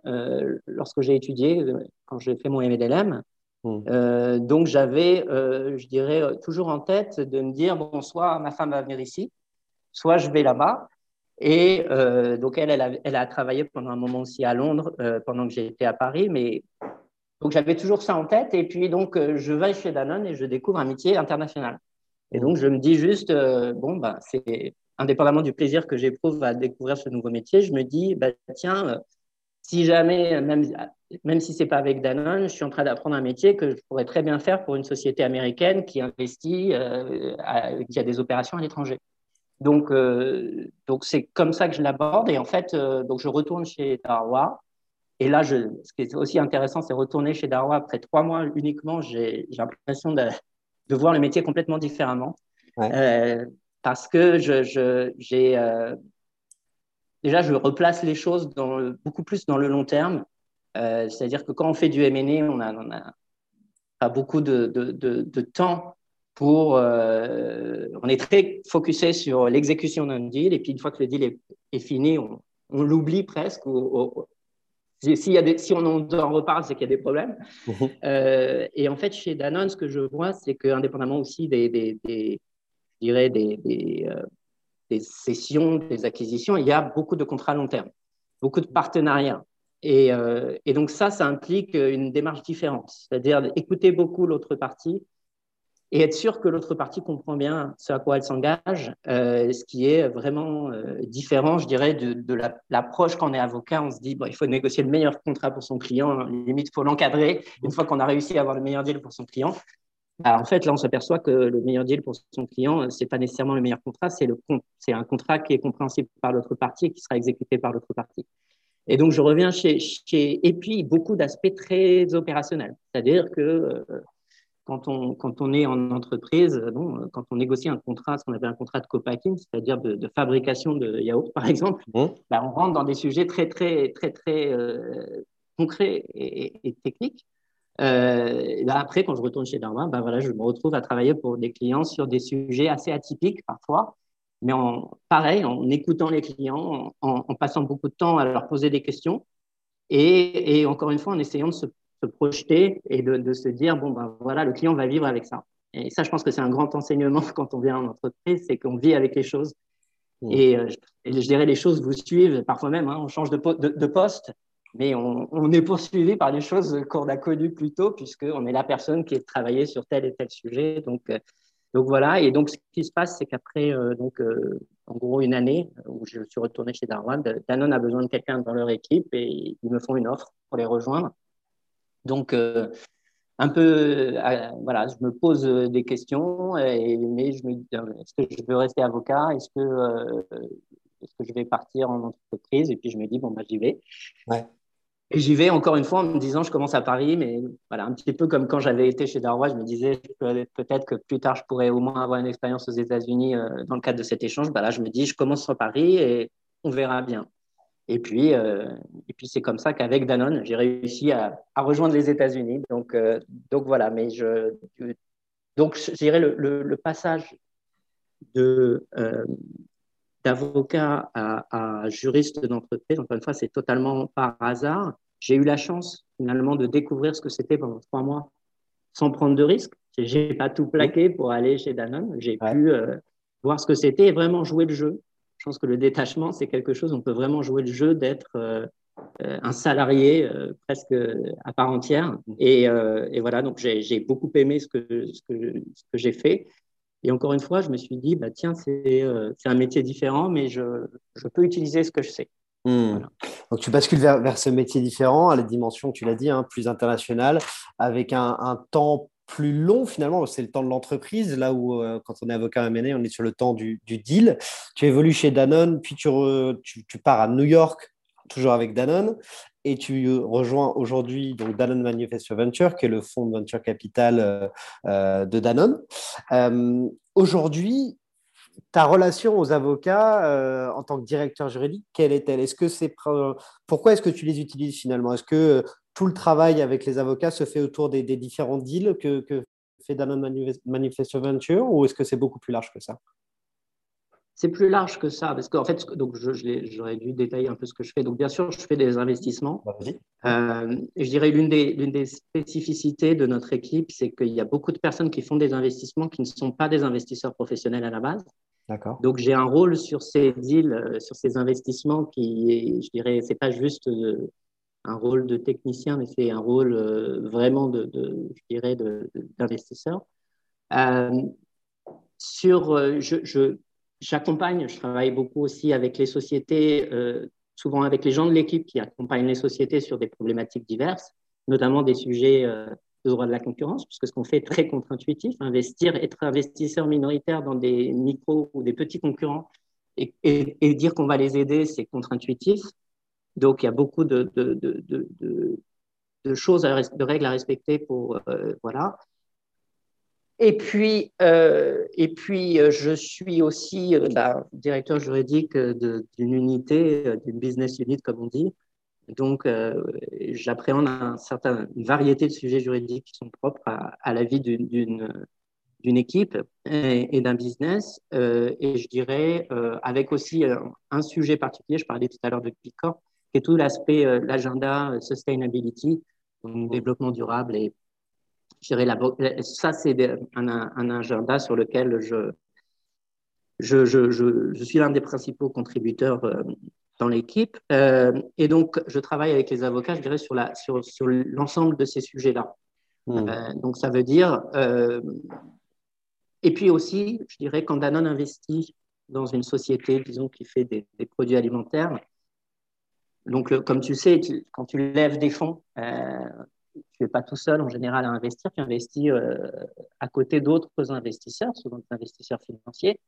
lorsque j'ai étudié, quand j'ai fait mon MDLM. Hmm. donc j'avais, je dirais, toujours en tête de me dire, bon, soit ma femme va venir ici, soit je vais là-bas. Et donc elle, elle a, elle a, travaillé pendant un moment aussi à Londres, pendant que j'étais à Paris, mais donc j'avais toujours ça en tête. Et puis donc euh, je vais chez Danone et je découvre un métier international. Et donc je me dis juste, euh, bon, bah, c'est indépendamment du plaisir que j'éprouve à découvrir ce nouveau métier, je me dis, bah, tiens, euh, si jamais, même, même si c'est pas avec Danone, je suis en train d'apprendre un métier que je pourrais très bien faire pour une société américaine qui investit, qui a des opérations à l'étranger. Donc, donc c'est comme ça que je l'aborde. Et en fait, donc je retourne chez Darwa et là, je, ce qui est aussi intéressant, c'est retourner chez Darwa après trois mois uniquement. J'ai l'impression de, de, voir le métier complètement différemment. Euh, parce que je, je j'ai euh, déjà, je replace les choses dans beaucoup plus dans le long terme. Euh, c'est-à-dire que quand on fait du M&A, on n'a on a pas beaucoup de, de, de temps pour. on est très focusé sur l'exécution d'un deal. Et puis, une fois que le deal est, est fini, on, on l'oublie presque. Ou, y a des, si on en reparle, c'est qu'il y a des problèmes. Mhm. Euh, et en fait, chez Danone, ce que je vois, c'est qu'indépendamment aussi des, des, des, je dirais des, des, euh, des, sessions, des acquisitions, il y a beaucoup de contrats à long terme, beaucoup de partenariats. Et, euh, et donc ça, ça implique une démarche différente, c'est-à-dire écouter beaucoup l'autre partie, et être sûr que l'autre partie comprend bien ce à quoi elle s'engage, euh, ce qui est vraiment euh, différent, je dirais, de, de l'approche quand on est avocat. On se dit, bon, il faut négocier le meilleur contrat pour son client, limite, il faut l'encadrer. Une fois qu'on a réussi à avoir le meilleur deal pour son client, bah, en fait, là, on s'aperçoit que le meilleur deal pour son client, ce n'est pas nécessairement le meilleur contrat, c'est un contrat qui est compréhensible par l'autre partie et qui sera exécuté par l'autre partie. Et donc, je reviens chez, chez et puis beaucoup d'aspects très opérationnels, c'est-à-dire que euh, quand on, quand on est en entreprise, bon, quand on négocie un contrat, ce qu'on appelle un contrat de co-packing, c'est-à-dire de, fabrication de yaourt, par exemple, mmh. bah, on rentre dans des sujets très, très, très, très euh, concrets et, techniques. Euh, là, après, quand je retourne chez Darwin, bah, voilà, je me retrouve à travailler pour des clients sur des sujets assez atypiques parfois, mais en, pareil, en écoutant les clients, en, en passant beaucoup de temps à leur poser des questions et, et encore une fois, en essayant de se se projeter et de, se dire, bon, ben voilà, le client va vivre avec ça. Et ça, je pense que c'est un grand enseignement quand on vient en entreprise, c'est qu'on vit avec les choses. Mmh. Euh, et, je dirais, les choses vous suivent parfois même, hein, on change de, de, poste, mais on, est poursuivi par les choses qu'on a connues plus tôt, puisqu'on est la personne qui est travaillée sur tel et tel sujet. Donc, euh, donc voilà, et donc ce qui se passe, c'est qu'après, euh, donc, en gros, une année où je suis retourné chez Darwin, Danone a besoin de quelqu'un dans leur équipe et ils me font une offre pour les rejoindre. Donc, euh, un peu, euh, voilà, je me pose euh, des questions, et, mais je me dis, est-ce que je veux rester avocat? Est-ce que, est-ce que je vais partir en entreprise? Et puis je me dis, bon, bah, j'y vais. Ouais. Et j'y vais encore une fois en me disant, je commence à Paris, mais voilà, un petit peu comme quand j'avais été chez Darrois, je me disais peut-être que plus tard, je pourrais au moins avoir une expérience aux États-Unis dans le cadre de cet échange. Bah, là, je me dis, je commence sur Paris et on verra bien. Et puis, euh, et puis c'est comme ça qu'avec Danone, j'ai réussi à, à, rejoindre les États-Unis. Donc, euh, donc voilà, mais je, donc, je dirais le, le, passage de, euh, d'avocat à, juriste d'entreprise, encore une fois, c'est totalement par hasard. J'ai eu la chance finalement de découvrir ce que c'était pendant trois mois sans prendre de risques. J'ai pas tout plaqué pour aller chez Danone. J'ai pu euh, voir ce que c'était et vraiment jouer le jeu. Je pense que le détachement, c'est quelque chose, on peut vraiment jouer le jeu d'être euh, euh, un salarié presque à part entière. Et, et voilà, donc j'ai beaucoup aimé ce que, ce que, ce que j'ai fait. Et encore une fois, je me suis dit, bah, tiens, c'est un métier différent, mais je, je, peux utiliser ce que je sais. Hmm. Donc tu bascules vers, vers, ce métier différent, à la dimension, tu l'as dit, hein, plus internationale, avec un, un, temps plus long finalement, c'est le temps de l'entreprise, là où euh, quand on est avocat M&A, on est sur le temps du, deal. Tu évolues chez Danone, puis tu, tu, pars à New York, toujours avec Danone, et tu rejoins aujourd'hui donc Danone Manufacture Venture, qui est le fonds de venture capital euh, euh de Danone. Euh, aujourd'hui, ta relation aux avocats euh, en tant que directeur juridique, quelle est-elle? Est-ce que c'est pourquoi est-ce que tu les utilises finalement? Est-ce que tout le travail avec les avocats se fait autour des, différents deals que, que fait Danone Manifesto Venture ou est-ce que c'est beaucoup plus large que ça? C'est plus large que ça, parce qu'en fait, donc j'aurais dû détailler un peu ce que je fais. Donc, bien sûr, je fais des investissements. Euh, je dirais l'une des, des spécificités de notre équipe, c'est qu'il y a beaucoup de personnes qui font des investissements qui ne sont pas des investisseurs professionnels à la base. D'accord. Donc, j'ai un rôle sur ces deals, euh, sur ces investissements qui, je dirais, c'est pas juste euh, un rôle de technicien, mais c'est un rôle euh, vraiment de, je dirais, d'investisseur. sur, je, je J'accompagne, je travaille beaucoup aussi avec les sociétés, euh, souvent avec les gens de l'équipe qui accompagnent les sociétés sur des problématiques diverses, notamment des sujets euh, de droit de la concurrence, puisque ce qu'on fait est très contre-intuitif. Investir, être investisseur minoritaire dans des micros ou des petits concurrents et, dire qu'on va les aider, c'est contre-intuitif. Donc, il y a beaucoup de, choses, de règles à respecter pour. Euh, voilà. Et puis, euh, et puis euh, je suis aussi bah, directeur juridique d'une unité, d'une business unit, comme on dit. Donc, j'appréhende un certain, une variété de sujets juridiques qui sont propres à, la vie d'une équipe et, d'un business. et je dirais, avec aussi un sujet particulier, je parlais tout à l'heure de PICOR, qui est tout l'aspect, l'agenda sustainability, donc développement durable et ça, c'est un, un, agenda sur lequel je, je, je, je, suis l'un des principaux contributeurs euh, dans l'équipe. Euh, et donc, je travaille avec les avocats, je dirais, sur l'ensemble sur, sur de ces sujets-là. Mmh. Euh, donc, ça veut dire. et puis aussi, je dirais, quand Danone investit dans une société, disons, qui fait des, des produits alimentaires, donc, comme tu sais, quand tu lèves des fonds, tu n'es pas tout seul en général à investir, tu investis euh, à côté d'autres investisseurs, souvent des investisseurs financiers.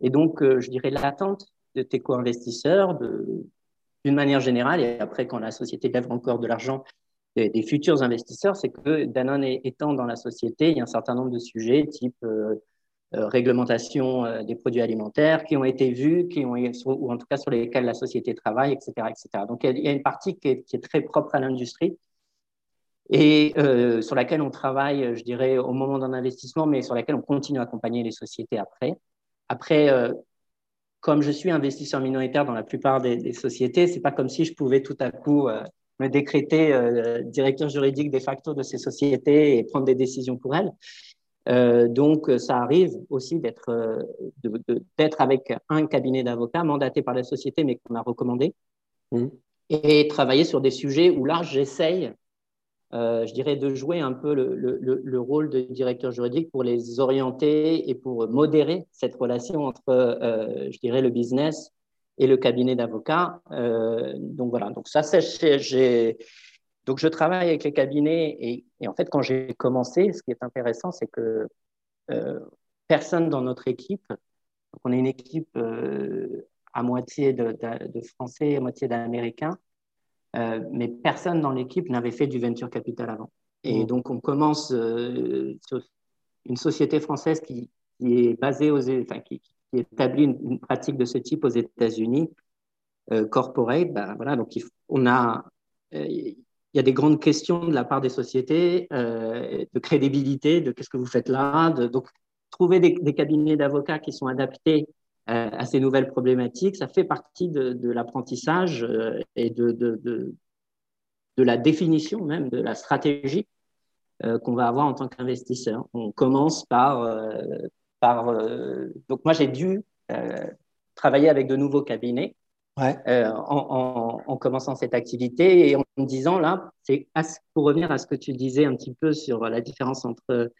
Et donc, euh, je dirais l'attente de tes co-investisseurs d'une manière générale, et après quand la société lève encore de l'argent des, futurs investisseurs, c'est que Danone étant dans la société, il y a un certain nombre de sujets type euh, réglementation des produits alimentaires qui ont été vus, qui ont, ou en tout cas sur lesquels la société travaille, etc. etc. Donc, il y a une partie qui est, très propre à l'industrie et euh, sur laquelle on travaille, je dirais, au moment d'un investissement, mais sur laquelle on continue à accompagner les sociétés après. Après, euh, comme je suis investisseur minoritaire dans la plupart des, des sociétés, c'est pas comme si je pouvais tout à coup euh, me décréter euh, directeur juridique de facto de ces sociétés et prendre des décisions pour elles. Euh, donc, ça arrive aussi d'être d'être avec un cabinet d'avocats mandaté par la société, mais qu'on a recommandé, mmh. et travailler sur des sujets où là, j'essaye euh, je dirais, de jouer un peu le, le, le, rôle de directeur juridique pour les orienter et pour modérer cette relation entre, euh, je dirais, le business et le cabinet d'avocats. Euh, donc voilà, donc ça, j'ai. Donc je travaille avec les cabinets et, et en fait, quand j'ai commencé, ce qui est intéressant, c'est que euh, personne dans notre équipe, donc on est une équipe euh, à moitié de, de, de Français, à moitié d'Américains, euh, mais personne dans l'équipe n'avait fait du venture capital avant. Et mmh. donc, on commence sur une société française qui, est basée aux, enfin, qui, établit une, pratique de ce type aux États-Unis, corporate. Ben, voilà, donc on a, il y a des grandes questions de la part des sociétés, de crédibilité, de qu'est-ce que vous faites là. Donc, trouver des, cabinets d'avocats qui sont adaptés à ces nouvelles problématiques, ça fait partie de, l'apprentissage et de, la définition même de la stratégie qu'on va avoir en tant qu'investisseur. On commence par donc moi j'ai dû travailler avec de nouveaux cabinets euh, en, en, commençant cette activité et en me disant là, c'est pour revenir à ce que tu disais un petit peu sur la différence entre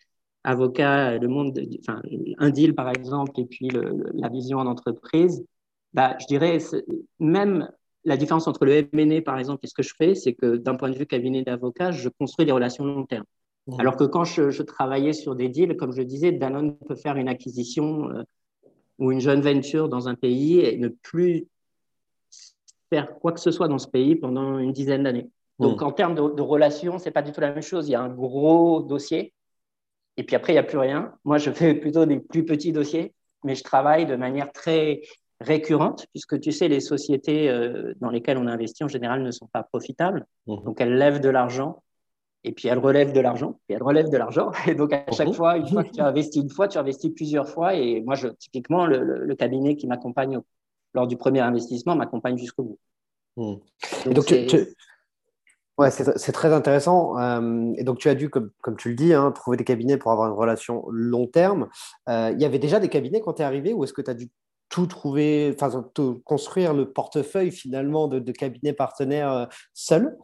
avocat, le monde, enfin, un deal par exemple, et puis la vision en entreprise, bah, je dirais même la différence entre le M&A par exemple et ce que je fais, c'est que d'un point de vue cabinet d'avocat, je construis des relations long terme. Mmh. Alors que quand je, je, travaillais sur des deals, comme je disais, Danone peut faire une acquisition euh, ou une jeune venture dans un pays et ne plus faire quoi que ce soit dans ce pays pendant une dizaine d'années. Donc, hmm. en termes de, de relations, c'est pas du tout la même chose. Il y a un gros dossier, et puis après, il n'y a plus rien. Moi, je fais plutôt des plus petits dossiers, mais je travaille de manière très récurrente, puisque tu sais, les sociétés euh, dans lesquelles on investit en général ne sont pas profitables. Hmm. Donc, elles lèvent de l'argent, et puis elles relèvent de l'argent, et elles relèvent de l'argent. Et donc, à chaque hmm. fois, une fois que tu as investi une fois, tu investis plusieurs fois. Et moi, je, typiquement, le, le cabinet qui m'accompagne lors du premier investissement m'accompagne jusqu'au bout. Hmm. Donc, Ouais, c'est très intéressant. Euh, et donc, tu as dû, comme, comme tu le dis, hein, trouver des cabinets pour avoir une relation long terme. Euh, il y avait déjà des cabinets quand tu es arrivé ou est-ce que tu as dû tout trouver, enfin, construire le portefeuille finalement de, cabinets partenaires euh, seul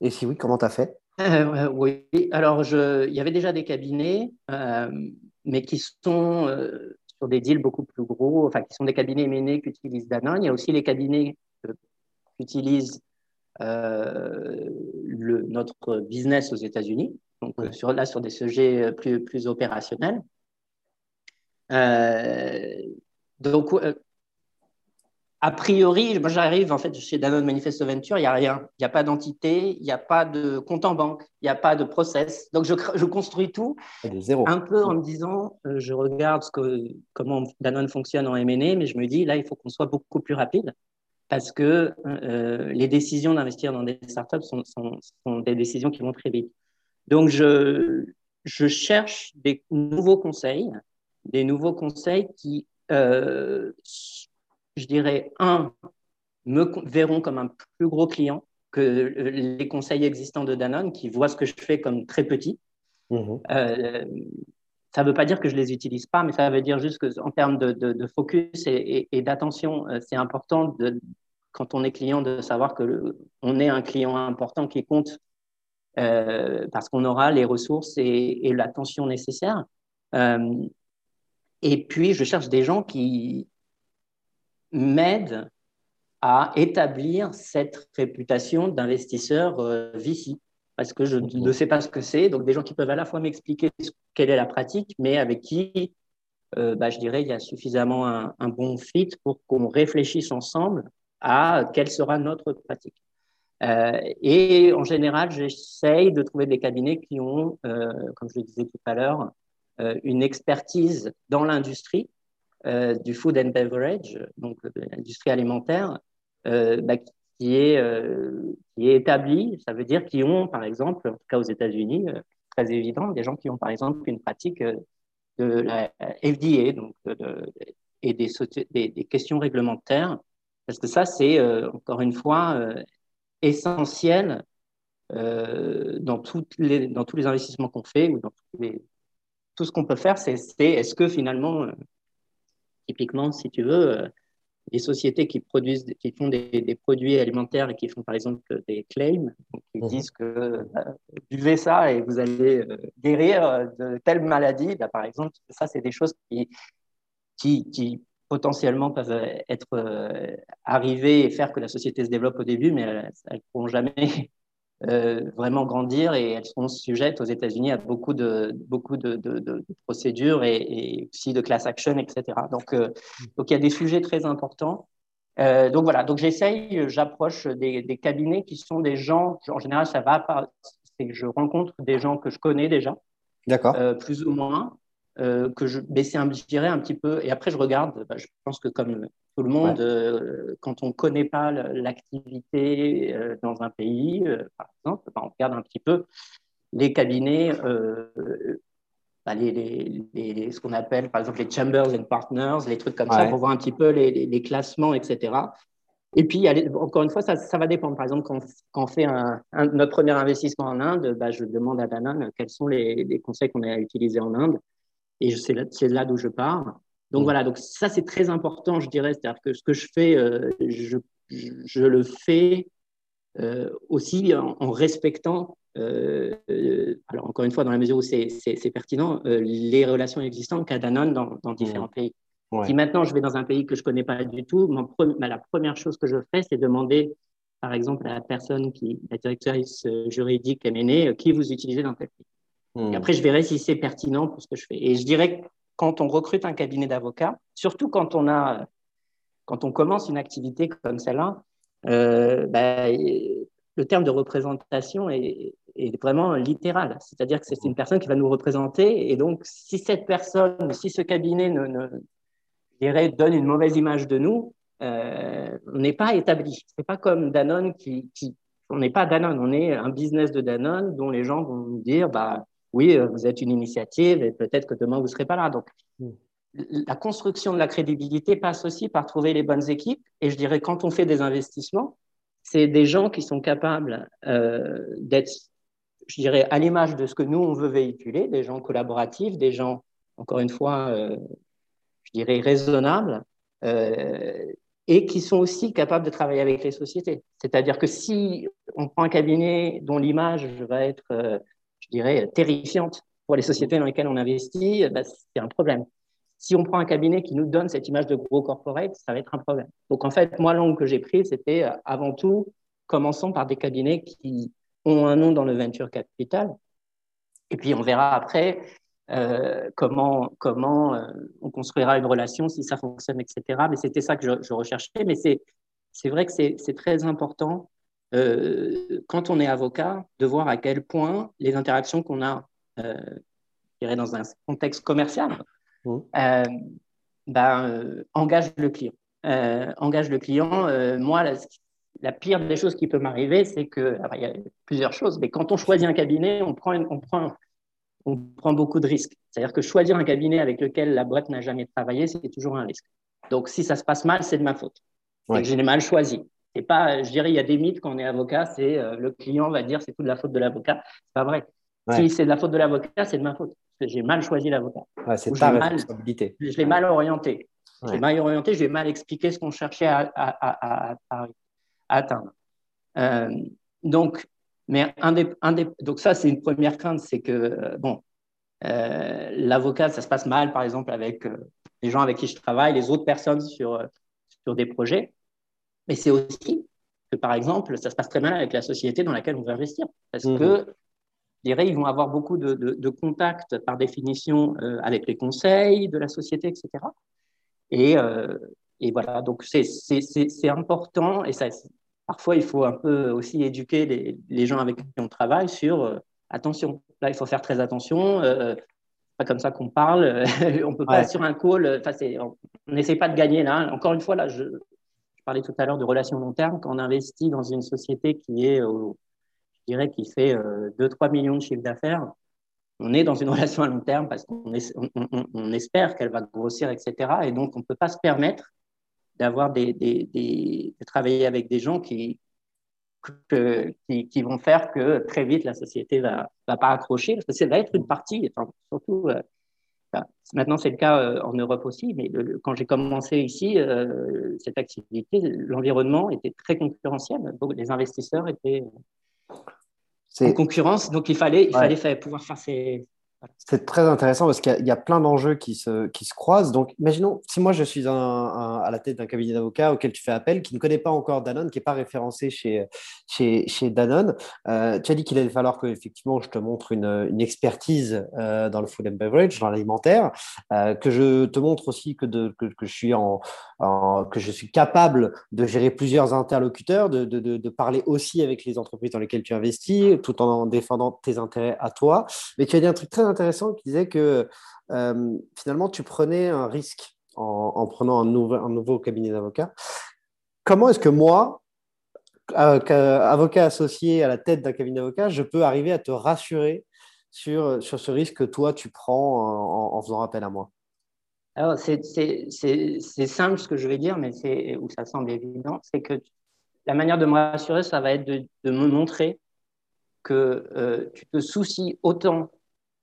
Et si oui, comment tu as fait Oui, alors je, il y avait déjà des cabinets, mais qui sont sur des deals beaucoup plus gros, enfin qui sont des cabinets menés qu'utilisent Danone. Il y a aussi les cabinets euh, qu'utilisent euh, le, notre business aux États-Unis, donc euh, sur, là sur des sujets plus, plus opérationnels. donc, a priori, moi j'arrive en fait chez Danone Manifesto Venture, il n'y a rien. Il n'y a pas d'entité, il n'y a pas de compte en banque, il n'y a pas de process. Donc je, je construis tout un peu en me disant, euh, je regarde ce que, comment Danone fonctionne en M&A, mais je me dis, là, il faut qu'on soit beaucoup plus rapide parce que euh, les décisions d'investir dans des startups sont, sont, sont, des décisions qui vont très vite. Donc je, je cherche des nouveaux conseils, des nouveaux conseils qui euh, je dirais, un, me verront comme un plus gros client que les conseils existants de Danone qui voient ce que je fais comme très petit. Mmh. Euh, ça ne veut pas dire que je ne les utilise pas, mais ça veut dire juste qu'en termes de, focus et, d'attention, euh, c'est important de, quand on est client de savoir que on est un client important qui compte euh, parce qu'on aura les ressources et, l'attention nécessaire. et puis, je cherche des gens qui, m'aide à établir cette réputation d'investisseur euh, VC. Parce que je ne sais pas ce que c'est. Donc, des gens qui peuvent à la fois m'expliquer quelle est la pratique, mais avec qui, euh, bah, je dirais, il y a suffisamment un, bon fit pour qu'on réfléchisse ensemble à quelle sera notre pratique. Euh, et en général, j'essaye de trouver des cabinets qui ont, comme je le disais tout à l'heure, une expertise dans l'industrie du food and beverage, donc l'industrie alimentaire, euh, bah, qui, est, euh, qui est établie. Ça veut dire qu'ils ont, par exemple, en tout cas aux États-Unis, très évident, des gens qui ont, par exemple, une pratique de la FDA donc et des, questions réglementaires, parce que ça, c'est encore une fois essentiel dans, toutes les, dans tous les investissements qu'on fait ou dans tout ce qu'on peut faire, c'est est-ce que finalement Typiquement, si tu veux, euh, sociétés qui produisent, qui font des, produits alimentaires et qui font par exemple des claims, qui mhm. disent que euh, buvez ça et vous allez euh, guérir de telle maladie, bah, par exemple, ça c'est des choses qui, qui, qui, potentiellement peuvent être arrivées et faire que la société se développe au début, mais elles ne pourront jamais euh, vraiment grandir et elles seront sujettes aux États-Unis à beaucoup de, beaucoup de, de, procédures et, aussi de class action, etc. Donc, euh, donc il y a des sujets très importants. Euh, donc voilà, donc j'essaye, j'approche des, des, cabinets qui sont des gens, en général ça va c'est que je rencontre des gens que je connais déjà, d'accord, plus ou moins, euh, que je baissais un, je dirais un petit peu. Et après, je regarde, bah, je pense que comme tout le monde, euh, quand on ne connaît pas l'activité euh, dans un pays, par exemple, bah, on regarde un petit peu les cabinets, bah, les, les, ce qu'on appelle par exemple les chambers and partners, les trucs comme ça, pour voir un petit peu les, classements, etc. Et puis, encore une fois, ça, ça, va dépendre. Par exemple, quand, quand on fait un, notre premier investissement en Inde, bah, je demande à Danone quels sont les, conseils qu'on a utilisés en Inde. Et c'est là, là d'où je pars. Donc voilà, donc ça c'est très important, je dirais. C'est-à-dire que ce que je fais, euh, je, je, le fais euh, aussi en, respectant, euh, alors encore une fois, dans la mesure où c'est pertinent, les relations existantes qu'a Danone dans, dans différents pays. Si maintenant je vais dans un pays que je ne connais pas du tout, mon bah, la première chose que je fais, c'est demander, par exemple, à la personne qui, la directrice juridique MNE, qui vous utilisez dans tel pays. Hmm. après, je verrai si c'est pertinent pour ce que je fais. Et je dirais que quand on recrute un cabinet d'avocats, surtout quand on a, quand on commence une activité comme celle-là, euh, bah, le terme de représentation est, vraiment littéral. C'est-à-dire que c'est une personne qui va nous représenter. Et donc, si cette personne, si ce cabinet ne, ne donne une mauvaise image de nous, euh, on n'est pas établi. C'est pas comme Danone qui, qui on n'est pas Danone, on est un business de Danone dont les gens vont nous dire, bah oui, euh, vous êtes une initiative et peut-être que demain vous serez pas là. Donc mm. la construction de la crédibilité passe aussi par trouver les bonnes équipes. Et je dirais quand on fait des investissements, c'est des gens qui sont capables euh, d'être, je dirais, à l'image de ce que nous on veut véhiculer, des gens collaboratifs, des gens encore une fois euh, je dirais, raisonnables euh, et qui sont aussi capables de travailler avec les sociétés. C'est-à-dire que si on prend un cabinet dont l'image va être, je dirais, terrifiante pour les sociétés dans lesquelles on investit, bah, c'est un problème. Si on prend un cabinet qui nous donne cette image de gros corporate, ça va être un problème. Donc en fait, moi, l'angle que j'ai pris, c'était euh, avant tout, commençons par des cabinets qui ont un nom dans le venture capital. Et puis on verra après euh, comment, comment euh, on construira une relation, si ça fonctionne, etc. Mais c'était ça que je, recherchais. Mais c'est vrai que c'est très important euh, quand on est avocat de voir à quel point les interactions qu'on a, je dirais dans un contexte commercial, mmh. ben, engagent le client. engage le client. moi, la, la, pire des choses qui peut m'arriver, c'est que, il y a plusieurs choses, mais quand on choisit un cabinet, on prend, on prend on prend beaucoup de risques. C'est-à-dire que choisir un cabinet avec lequel la boîte n'a jamais travaillé, c'est toujours un risque. Donc, si ça se passe mal, c'est de ma faute. Ouais. je l'ai mal choisi. Et pas, je dirais, il y a des mythes quand on est avocat, c'est euh, le client va dire c'est tout de la faute de l'avocat. C'est pas vrai. Si c'est de la faute de l'avocat, c'est de ma faute. J'ai mal choisi l'avocat. c'est ta responsabilité. je l'ai mal orienté. Je l'ai mal orienté, je mal expliqué ce qu'on cherchait à, atteindre. Euh, donc, mais un des, un des, donc ça, c'est une première crainte, c'est que, euh, bon, euh, l'avocat, ça se passe mal, par exemple, avec euh, les gens avec qui je travaille, les autres personnes sur, sur des projets. Mais c'est aussi que, par exemple, ça se passe très mal avec la société dans laquelle on veut investir. Parce mmh. que, je dirais, ils vont avoir beaucoup de, de, de contacts, par définition, avec les conseils de la société, etc. Et, et voilà, donc c'est important, et ça, parfois, il faut un peu aussi éduquer les, gens avec qui on travaille sur euh, attention. Là, il faut faire très attention. Euh, pas comme ça qu'on parle. on peut pas sur un call. On n'essaie pas de gagner là. Encore une fois, là, je, parlais tout à l'heure de relations long terme. Quand on investit dans une société qui est, je dirais, qui fait 2-3 euh, millions de chiffres d'affaires, on est dans une relation à long terme parce qu'on on, espère qu'elle va grossir, etc. Et donc, on ne peut pas se permettre d'avoir des, de travailler avec des gens qui, qui, vont faire que très vite la société va, va pas accrocher, parce que ça va être une partie, surtout, euh, maintenant c'est le cas euh, en Europe aussi, mais quand j'ai commencé ici, euh, cette activité, l'environnement était très concurrentiel, donc les investisseurs étaient en concurrence, donc il fallait, il fallait pouvoir faire ces, c'est très intéressant parce qu'il y, a plein d'enjeux qui se, qui se croisent. Donc, imaginons, si moi je suis à la tête d'un cabinet d'avocats auquel tu fais appel, qui ne connaît pas encore Danone, qui n'est pas référencé chez, chez, Danone, euh, tu as dit qu'il allait falloir que effectivement je te montre une, une expertise euh, dans le food and beverage, dans l'alimentaire, euh, que je te montre aussi que, de, que, que, je suis en, que je suis capable de gérer plusieurs interlocuteurs, de, de, de, parler aussi avec les entreprises dans lesquelles tu investis, tout en défendant tes intérêts à toi. Mais tu as dit un truc très intéressant qui disait que euh, finalement, tu prenais un risque en, prenant un nouveau, cabinet d'avocat. Comment est-ce que moi, avocat associé à la tête d'un cabinet d'avocat, je peux arriver à te rassurer sur, sur ce risque que toi, tu prends en, faisant appel à moi? Alors, c'est simple ce que je vais dire, mais c'est où ça semble évident, c'est que la manière de me rassurer, ça va être de, me montrer que euh, tu te soucies autant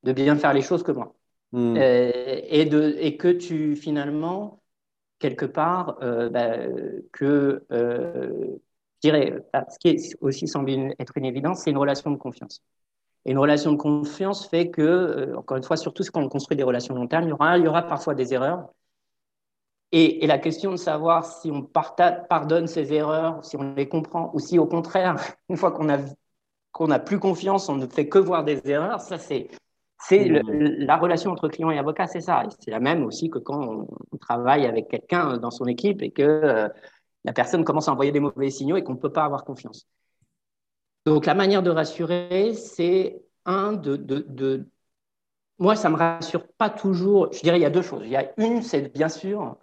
de bien faire les choses que moi. Hmm. Euh, et, de, et que tu, finalement, quelque part, euh, bah, que, je dirais, bah, ce qui aussi semble être une évidence, c'est une relation de confiance. Et une relation de confiance fait que, encore une fois, surtout quand on construit des relations long terme, il y aura, il y aura parfois des erreurs. Et, la question de savoir si on pardonne ces erreurs, si on les comprend, ou si au contraire, une fois qu'on a, qu'on a plus confiance, on ne fait que voir des erreurs, ça c'est c'est la relation entre client et avocat, c'est ça. C'est la même aussi que quand on, travaille avec quelqu'un dans son équipe et que euh, la personne commence à envoyer des mauvais signaux et qu'on ne peut pas avoir confiance. Donc la manière de rassurer, c'est un de, de, de, Moi, ça ne me rassure pas toujours. Je dirais il y a deux choses. Il y a une, c'est bien sûr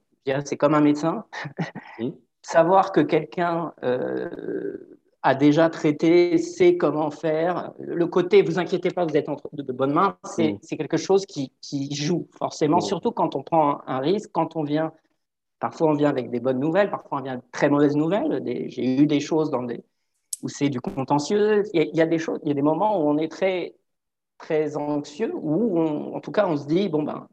c'est comme un médecin. Savoir que quelqu'un euh, a déjà traité, sait comment faire. Le côté, vous inquiétez pas, vous êtes entre de, bonnes mains, c'est quelque chose qui, joue forcément, surtout quand on prend un, risque, quand on vient. Parfois, on vient avec des bonnes nouvelles, parfois, on vient avec de très mauvaises nouvelles. J'ai eu des choses dans des, où c'est du contentieux. Il y, a, des choses, il y a des moments où on est très, très anxieux, où en tout cas, on se dit, bon, ben,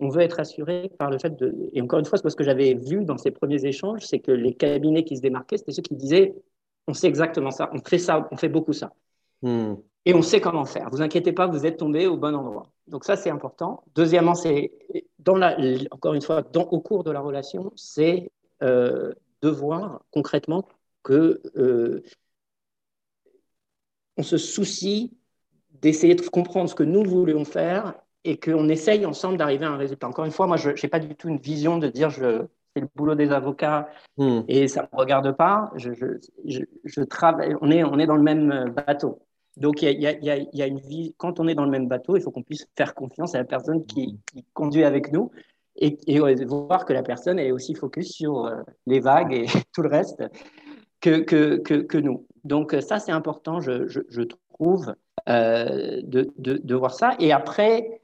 on veut être assuré par le fait de. Et encore une fois, ce que j'avais vu dans ces premiers échanges, c'est que les cabinets qui se démarquaient, c'était ceux qui disaient on sait exactement ça, on fait ça, on fait beaucoup ça. Hmm. Et on sait comment faire. Vous inquiétez pas, vous êtes tombé au bon endroit. Donc ça, c'est important. Deuxièmement, c'est dans la, encore une fois, dans, au cours de la relation, c'est euh, de voir concrètement que euh, on se soucie d'essayer de comprendre ce que nous voulons faire et qu'on essaye ensemble d'arriver à un résultat. Encore une fois, moi, je n'ai pas du tout une vision de dire je, c'est le boulot des avocats hmm. et ça ne me regarde pas. Je, je, je, travaille, on est, on est dans le même bateau. Donc, il y a, y, a, y a, une vie. Quand on est dans le même bateau, il faut qu'on puisse faire confiance à la personne qui, hmm. qui conduit avec nous et, et, voir que la personne est aussi focus sur euh, les vagues et tout le reste que, que, que, que nous. Donc, ça, c'est important, je, trouve, euh, de, de, de, voir ça. Et après,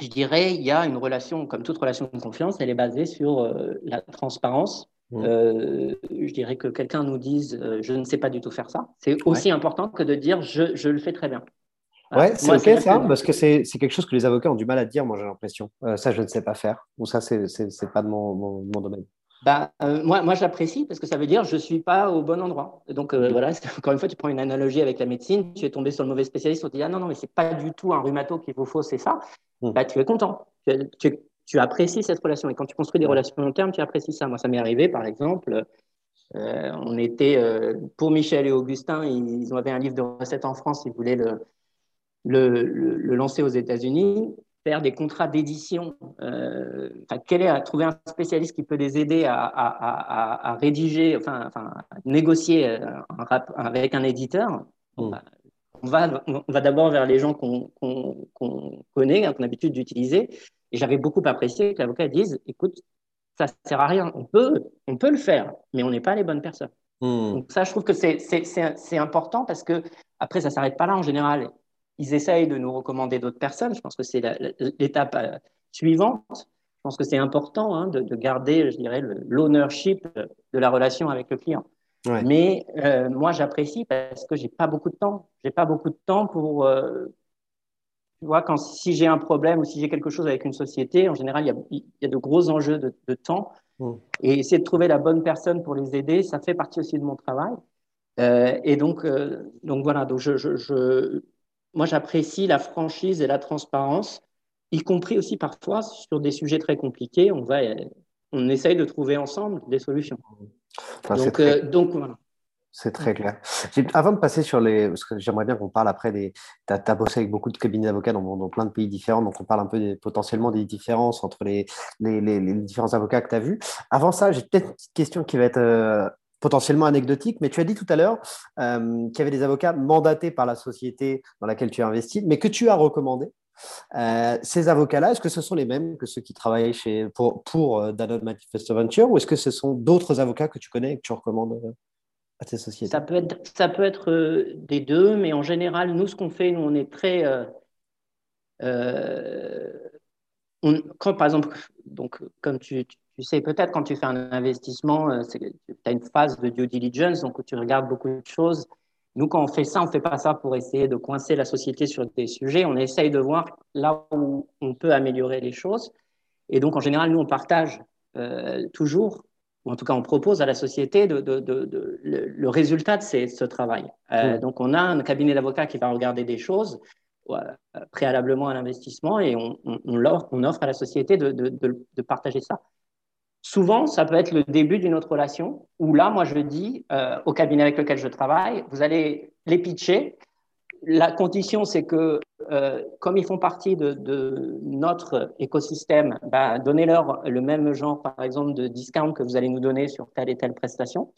je dirais, il y a une relation, comme toute relation de confiance, elle est basée sur euh, la transparence. Mmh. Euh, je dirais que quelqu'un nous dise euh, je ne sais pas du tout faire ça. C'est aussi important que de dire je, je, le fais très bien. Ouais, c'est ok ça, parce que c'est quelque chose que les avocats ont du mal à dire, moi j'ai l'impression. ça, je ne sais pas faire, ou ça, c'est pas de mon, mon, mon domaine. Bah, moi, moi j'apprécie parce que ça veut dire je ne suis pas au bon endroit. Donc mmh. voilà, encore une fois, tu prends une analogie avec la médecine, tu es tombé sur le mauvais spécialiste, on te dit ah non, non, mais c'est pas du tout un rhumato qu'il vous faut, c'est ça. Hmm. bah, tu es content. Tu, tu, apprécies cette relation. Et quand tu construis des relations long terme, tu apprécies ça. Moi, ça m'est arrivé, par exemple, euh, on était, euh, pour Michel et Augustin, ils, avaient un livre de recettes en France, ils voulaient le, le, le, lancer aux États-Unis, faire des contrats d'édition. Euh, quel est à trouver un spécialiste qui peut les aider à, à, à, à rédiger, enfin, enfin, négocier un rap, avec un éditeur. Hmm. On va, on va d'abord vers les gens qu'on connaît, hein, qu'on a l'habitude d'utiliser. Et j'avais beaucoup apprécié que l'avocat dise, écoute, ça ne sert à rien. On peut, on peut le faire, mais on n'est pas les bonnes personnes. Hmm. Donc ça, je trouve que c'est important parce que après, ça ne s'arrête pas là en général. Ils essayent de nous recommander d'autres personnes. Je pense que c'est l'étape euh, suivante. Je pense que c'est important hein, de, de, garder, je dirais, l'ownership de la relation avec le client. Mais euh, moi, j'apprécie parce que j'ai pas beaucoup de temps. J'ai pas beaucoup de temps pour. Euh, tu vois, quand si j'ai un problème ou si j'ai quelque chose avec une société, en général, il y y a de gros enjeux de, de temps. Mm. Et essayer de trouver la bonne personne pour les aider, ça fait partie aussi de mon travail. Euh, et donc, euh, donc voilà. Donc je, je, je moi, j'apprécie la franchise et la transparence, y compris aussi parfois sur des sujets très compliqués. On va, on essaye de trouver ensemble des solutions. Donc, euh, donc, voilà. C'est très clair. Avant de passer sur les. Parce que j'aimerais bien qu'on parle après des. Tu as, bossé avec beaucoup de cabinets d'avocats dans, dans, plein de pays différents, donc on parle un peu des, potentiellement des différences entre les, les, les, différents avocats que tu as vus. Avant ça, j'ai peut-être une petite question qui va être euh, potentiellement anecdotique, mais tu as dit tout à l'heure euh, qu'il y avait des avocats mandatés par la société dans laquelle tu as investi, mais que tu as recommandé. Euh, ces avocats-là, est-ce que ce sont les mêmes que ceux qui travaillent chez, pour, pour euh, Danone Manifesto Venture ou est-ce que ce sont d'autres avocats que tu connais et que tu recommandes à tes sociétés? Ça peut, être, ça peut être des deux, mais en général, nous, ce qu'on fait, nous, on est très. quand, par exemple, donc, comme tu, tu sais peut-être, quand tu fais un investissement, tu as une phase de due diligence, donc tu regardes beaucoup de choses nous, quand on fait ça, on ne fait pas ça pour essayer de coincer la société sur des sujets. On essaye de voir là où on peut améliorer les choses. Et donc, en général, nous, on partage euh, toujours, ou en tout cas, on propose à la société de, de, de, le, résultat de ce travail. Euh, donc, on a un cabinet d'avocats qui va regarder des choses préalablement à l'investissement et on, on, on, offre à la société de partager ça. Souvent, ça peut être le début d'une autre relation où là, moi, je dis euh, au cabinet avec lequel je travaille, vous allez les pitcher. La condition, c'est que euh, comme ils font partie de, notre écosystème, bah, donnez-leur le même genre, par exemple, de discount que vous allez nous donner sur telle et telle prestation.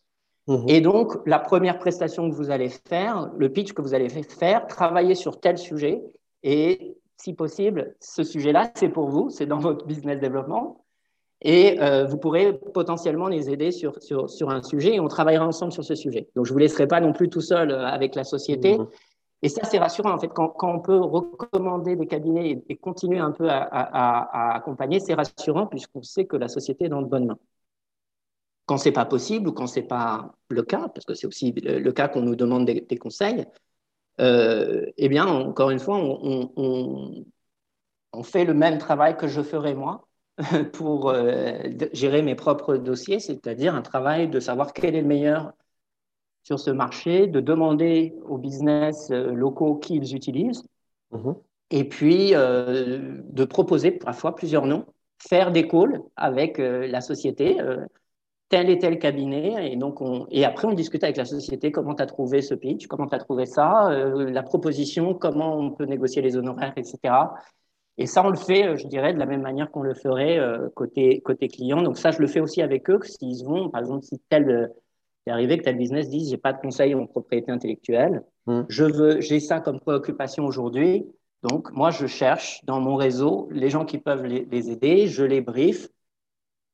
Mhm. Et donc, la première prestation que vous allez faire, le pitch que vous allez faire, travailler sur tel sujet. Et si possible, ce sujet-là, c'est pour vous, c'est dans votre business développement et euh, vous pourrez potentiellement les aider sur, sur, sur, un sujet et on travaillera ensemble sur ce sujet. Donc, je ne vous laisserai pas non plus tout seul euh, avec la société. Mmh. Et ça, c'est rassurant, en fait, quand, quand, on peut recommander des cabinets et, continuer un peu à, à, à accompagner, c'est rassurant puisqu'on sait que la société est dans de bonnes mains. Quand ce n'est pas possible ou quand ce n'est pas le cas, parce que c'est aussi le, cas qu'on nous demande des, des conseils, euh, eh bien, encore une fois, on, on, on fait le même travail que je ferais moi, pour euh, gérer mes propres dossiers, c'est-à-dire un travail de savoir quel est le meilleur sur ce marché, de demander aux business euh, locaux qui ils utilisent, mhm. et puis euh, de proposer parfois plusieurs noms, faire des calls avec la société, tel et tel cabinet, et, donc on, et après on discute avec la société comment tu as trouvé ce pitch, comment tu as trouvé ça, la proposition, comment on peut négocier les honoraires, etc. Et ça, on le fait, euh, je dirais, de la même manière qu'on le ferait euh, côté, côté client. Donc ça, je le fais aussi avec eux, s'ils vont, par exemple, si tel, euh, c'est arrivé que tel business dise, j'ai pas de conseil en propriété intellectuelle, mmh. je veux, j'ai ça comme préoccupation aujourd'hui. Donc, moi, je cherche dans mon réseau les gens qui peuvent les, aider, je les brief,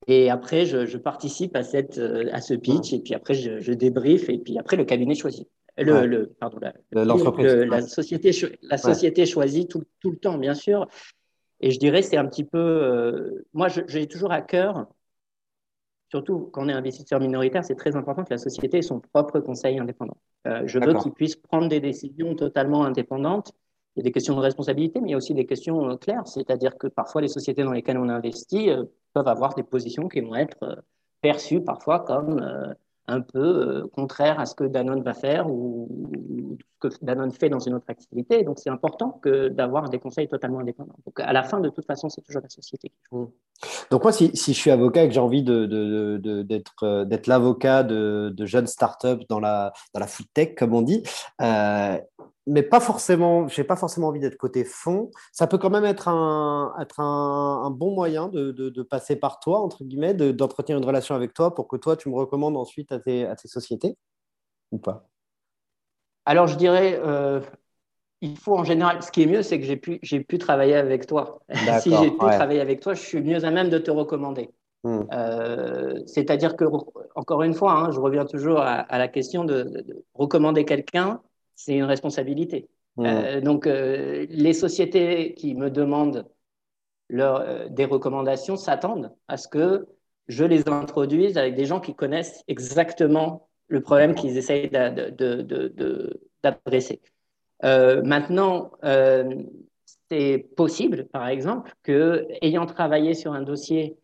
et après, je, participe à, cette, à ce pitch, mmh. et puis après, je, je débrief, et puis après, le cabinet choisit. Le, le, pardon, la, la société, la société choisit tout, tout, le temps, bien sûr. Et je dirais, c'est un petit peu. Euh, moi, j'ai toujours à cœur, surtout quand on est investisseur minoritaire, c'est très important que la société ait son propre conseil indépendant. Euh, je veux qu'il puisse prendre des décisions totalement indépendantes. Il y a des questions de responsabilité, mais il y a aussi des questions euh, claires. C'est-à-dire que parfois, les sociétés dans lesquelles on investit peuvent avoir des positions qui vont être perçues parfois comme un peu euh, contraire à ce que Danone va faire ou, ce que Danone fait dans une autre activité. Donc, c'est important que d'avoir des conseils totalement indépendants. Donc, à la fin, de toute façon, c'est toujours la société qui joue. Donc, moi, si, si, je suis avocat et que j'ai envie d'être de, de, euh, d'être l'avocat de, de, jeunes startups dans la, dans la food tech, comme on dit, euh, mais pas forcément, j'ai pas forcément envie d'être côté fond. Ça peut quand même être un, être un, bon moyen de, de, passer par toi, entre guillemets, d'entretenir une relation avec toi pour que toi, tu me recommandes ensuite à tes, à tes sociétés ou pas? Alors, je dirais, euh, il faut en général, ce qui est mieux, c'est que j'ai pu, j'ai pu travailler avec toi. si j'ai pu travailler avec toi, je suis mieux à même de te recommander. Hmm. Euh, c'est-à-dire que, encore une fois, hein, je reviens toujours à, la question de recommander quelqu'un c'est une responsabilité. Mmh. Euh, donc, euh, les sociétés qui me demandent leur, euh, des recommandations s'attendent à ce que je les introduise avec des gens qui connaissent exactement le problème qu'ils essayent d'adresser. maintenant, c'est possible, par exemple, que ayant travaillé sur un dossier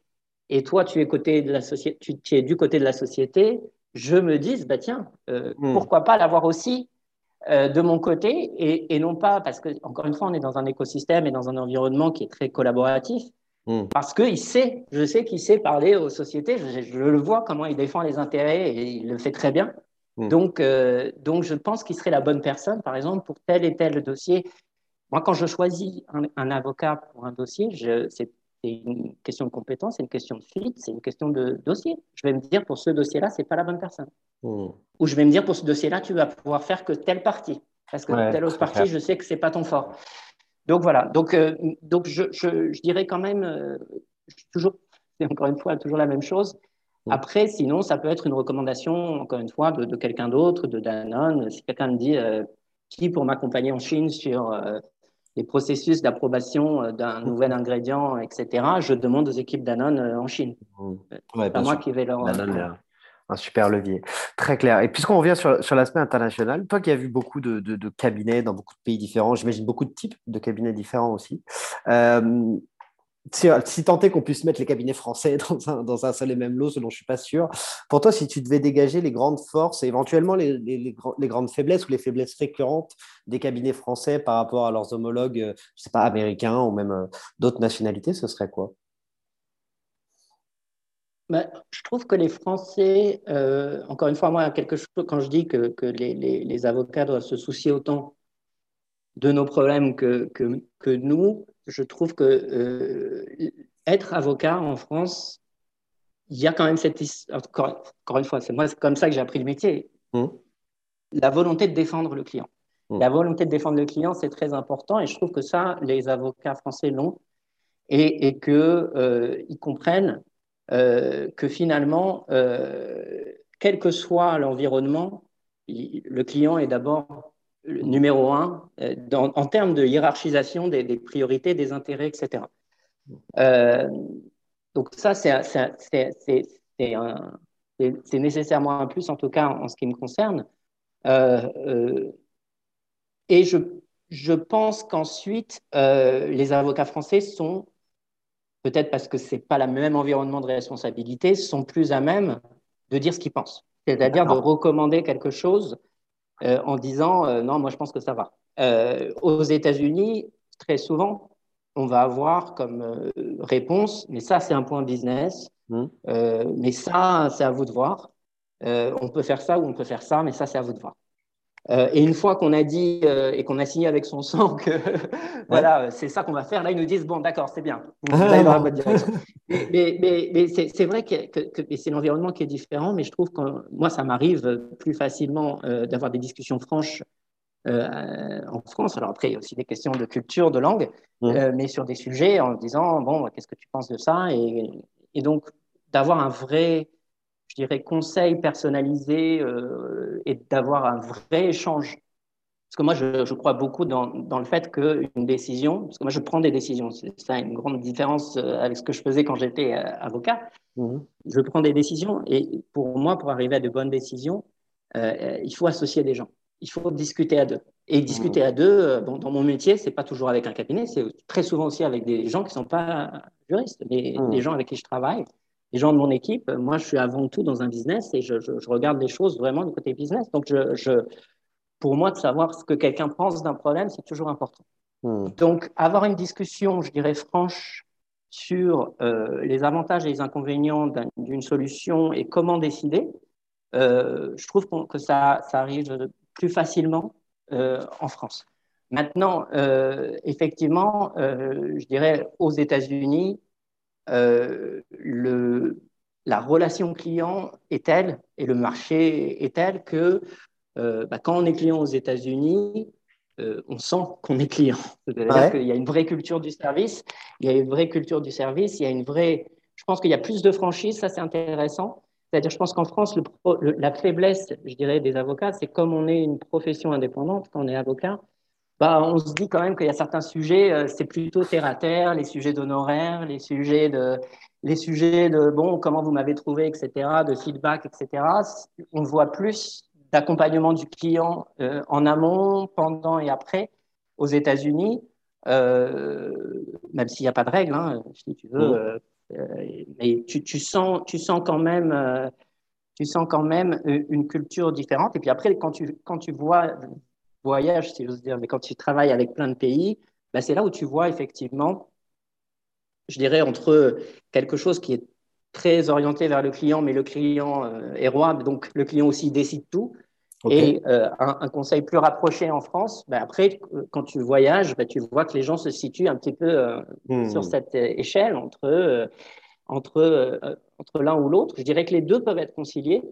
et toi, tu es, côté de la société, tu, es du côté de la société, je me dise, bah tiens, mmh. pourquoi pas l'avoir aussi euh, de mon côté, et, non pas parce que, encore une fois, on est dans un écosystème et dans un environnement qui est très collaboratif, hmm. parce qu'il sait, je sais qu'il sait parler aux sociétés, je, le vois comment il défend les intérêts et il le fait très bien. Hmm. Donc, euh, donc, je pense qu'il serait la bonne personne, par exemple, pour tel et tel dossier. Moi, quand je choisis un, avocat pour un dossier, c'est c'est une question de compétence, c'est une question de fit, c'est une question de dossier. Je vais me dire pour ce dossier-là, c'est pas la bonne personne. Hmm. Ou je vais me dire pour ce dossier-là, tu vas pouvoir faire que telle partie, parce que telle autre partie, je sais que c'est pas ton fort. donc voilà. Donc, donc je, je, je, dirais quand même, toujours, c'est encore une fois toujours la même chose. Mm. Après, sinon, ça peut être une recommandation, encore une fois, de, de quelqu'un d'autre, de Danone. Si quelqu'un me dit qui pour m'accompagner en Chine sur les processus d'approbation euh, d'un nouvel ingrédient, etc., je demande aux équipes Danone euh, en Chine. Mmh. Ouais, pas moi qui vais leur. Danone, un super levier. Très clair. Et puisqu'on revient sur, sur l'aspect international, toi qui as vu beaucoup de, de, cabinets dans beaucoup de pays différents, j'imagine beaucoup de types de cabinets différents aussi. Euh, si, tant est qu'on puisse mettre les cabinets français dans un, dans un, seul et même lot, ce dont je ne suis pas sûr. Pour toi, si tu devais dégager les grandes forces et éventuellement les, les, les, grandes faiblesses ou les faiblesses récurrentes des cabinets français par rapport à leurs homologues, euh, je sais pas, américains ou même euh, d'autres nationalités, ce serait quoi? Bah, je trouve que les Français, euh, encore une fois, moi, quelque chose, quand je dis que, que les, les, avocats doivent se soucier autant de nos problèmes que, que, que nous, je trouve que euh, être avocat en France, il y a quand même cette encore, encore une fois, c'est moi comme ça que j'ai appris le métier. Mmh. La volonté de défendre le client. Mmh. La volonté de défendre le client, c'est très important et je trouve que ça, les avocats français l'ont et, et qu'ils euh, comprennent euh, que finalement, quel que soit l'environnement, le client est d'abord numéro un euh, en termes de hiérarchisation des, priorités, des intérêts, etc. Euh, donc ça, c'est nécessairement un plus, en tout cas en, ce qui me concerne. Euh, et je, je pense qu'ensuite, les avocats français sont, peut-être parce que ce n'est pas le même environnement de responsabilité, sont plus à même de dire ce qu'ils pensent. C'est-à-dire de recommander quelque chose euh, en disant euh, non, moi je pense que ça va. Euh, aux États-Unis, très souvent, on va avoir comme réponse, mais ça c'est un point business, mmh. mais ça c'est à vous de voir. on peut faire ça ou on peut faire ça, mais ça c'est à vous de voir. Euh, et une fois qu'on a dit euh, et qu'on a signé avec son sang que voilà, c'est ça qu'on va faire, là, ils nous disent bon, d'accord, c'est bien. Ah, mais, mais, mais, c'est vrai que, que, c'est l'environnement qui est différent, mais je trouve que moi, ça m'arrive plus facilement euh, d'avoir des discussions franches en France. Alors après, il y a aussi des questions de culture, de langue, mais sur des sujets en disant bon, qu'est-ce que tu penses de ça? Et, et donc d'avoir un vrai dirais, conseil personnalisé euh, et d'avoir un vrai échange. Parce que moi, je, crois beaucoup dans, dans le fait qu'une décision, parce que moi, je prends des décisions, c'est ça une grande différence euh, avec ce que je faisais quand j'étais euh, avocat. Mmh. Je prends des décisions et pour moi, pour arriver à de bonnes décisions, il faut associer des gens. Il faut discuter à deux. Et discuter mmh. à deux, bon, dans mon métier, c'est pas toujours avec un cabinet, c'est très souvent aussi avec des gens qui sont pas juristes, mais mmh. des gens avec qui je travaille les gens de mon équipe, moi, je suis avant tout dans un business et je, je, regarde les choses vraiment du côté business. Donc, je, je pour moi, de savoir ce que quelqu'un pense d'un problème, c'est toujours important. Hmm. Donc, avoir une discussion, je dirais, franche sur euh, les avantages et les inconvénients d'une solution et comment décider, euh, je trouve que ça, ça, arrive plus facilement euh, en France. Maintenant, euh, effectivement, euh, je dirais aux États-Unis, euh, le, la relation client est telle et le marché est tel que euh, bah, quand on est client aux États-Unis, euh, on sent qu'on est client. C'est-à-dire qu'il y a une vraie culture du service, il y a une vraie culture du service, il y a une vraie. Je pense qu'il y a plus de franchise, ça c'est intéressant. C'est-à-dire, je pense qu'en France, le, la faiblesse, je dirais, des avocats, c'est comme on est une profession indépendante, quand on est avocat, bah, on se dit quand même qu'il y a certains sujets, euh, c'est plutôt terre à terre, les sujets d'honoraires, les sujets de, les sujets de bon, comment vous m'avez trouvé, etc., de feedback, etc. On voit plus d'accompagnement du client euh, en amont, pendant et après aux États-Unis, euh, même s'il n'y a pas de règles, hein, si tu veux, mais tu, tu, sens, tu sens quand même. tu sens quand même une culture différente. Et puis après, quand tu, quand tu vois voyage, si j'ose dire, mais quand tu travailles avec plein de pays, bah, c'est là où tu vois effectivement, je dirais, entre quelque chose qui est très orienté vers le client, mais le client euh, est roi, donc le client aussi décide tout. Et euh, un, conseil plus rapproché en France, bah, après, quand tu voyages, bah, tu vois que les gens se situent un petit peu euh, hmm. sur cette échelle entre, entre, entre l'un ou l'autre. Je dirais que les deux peuvent être conciliés.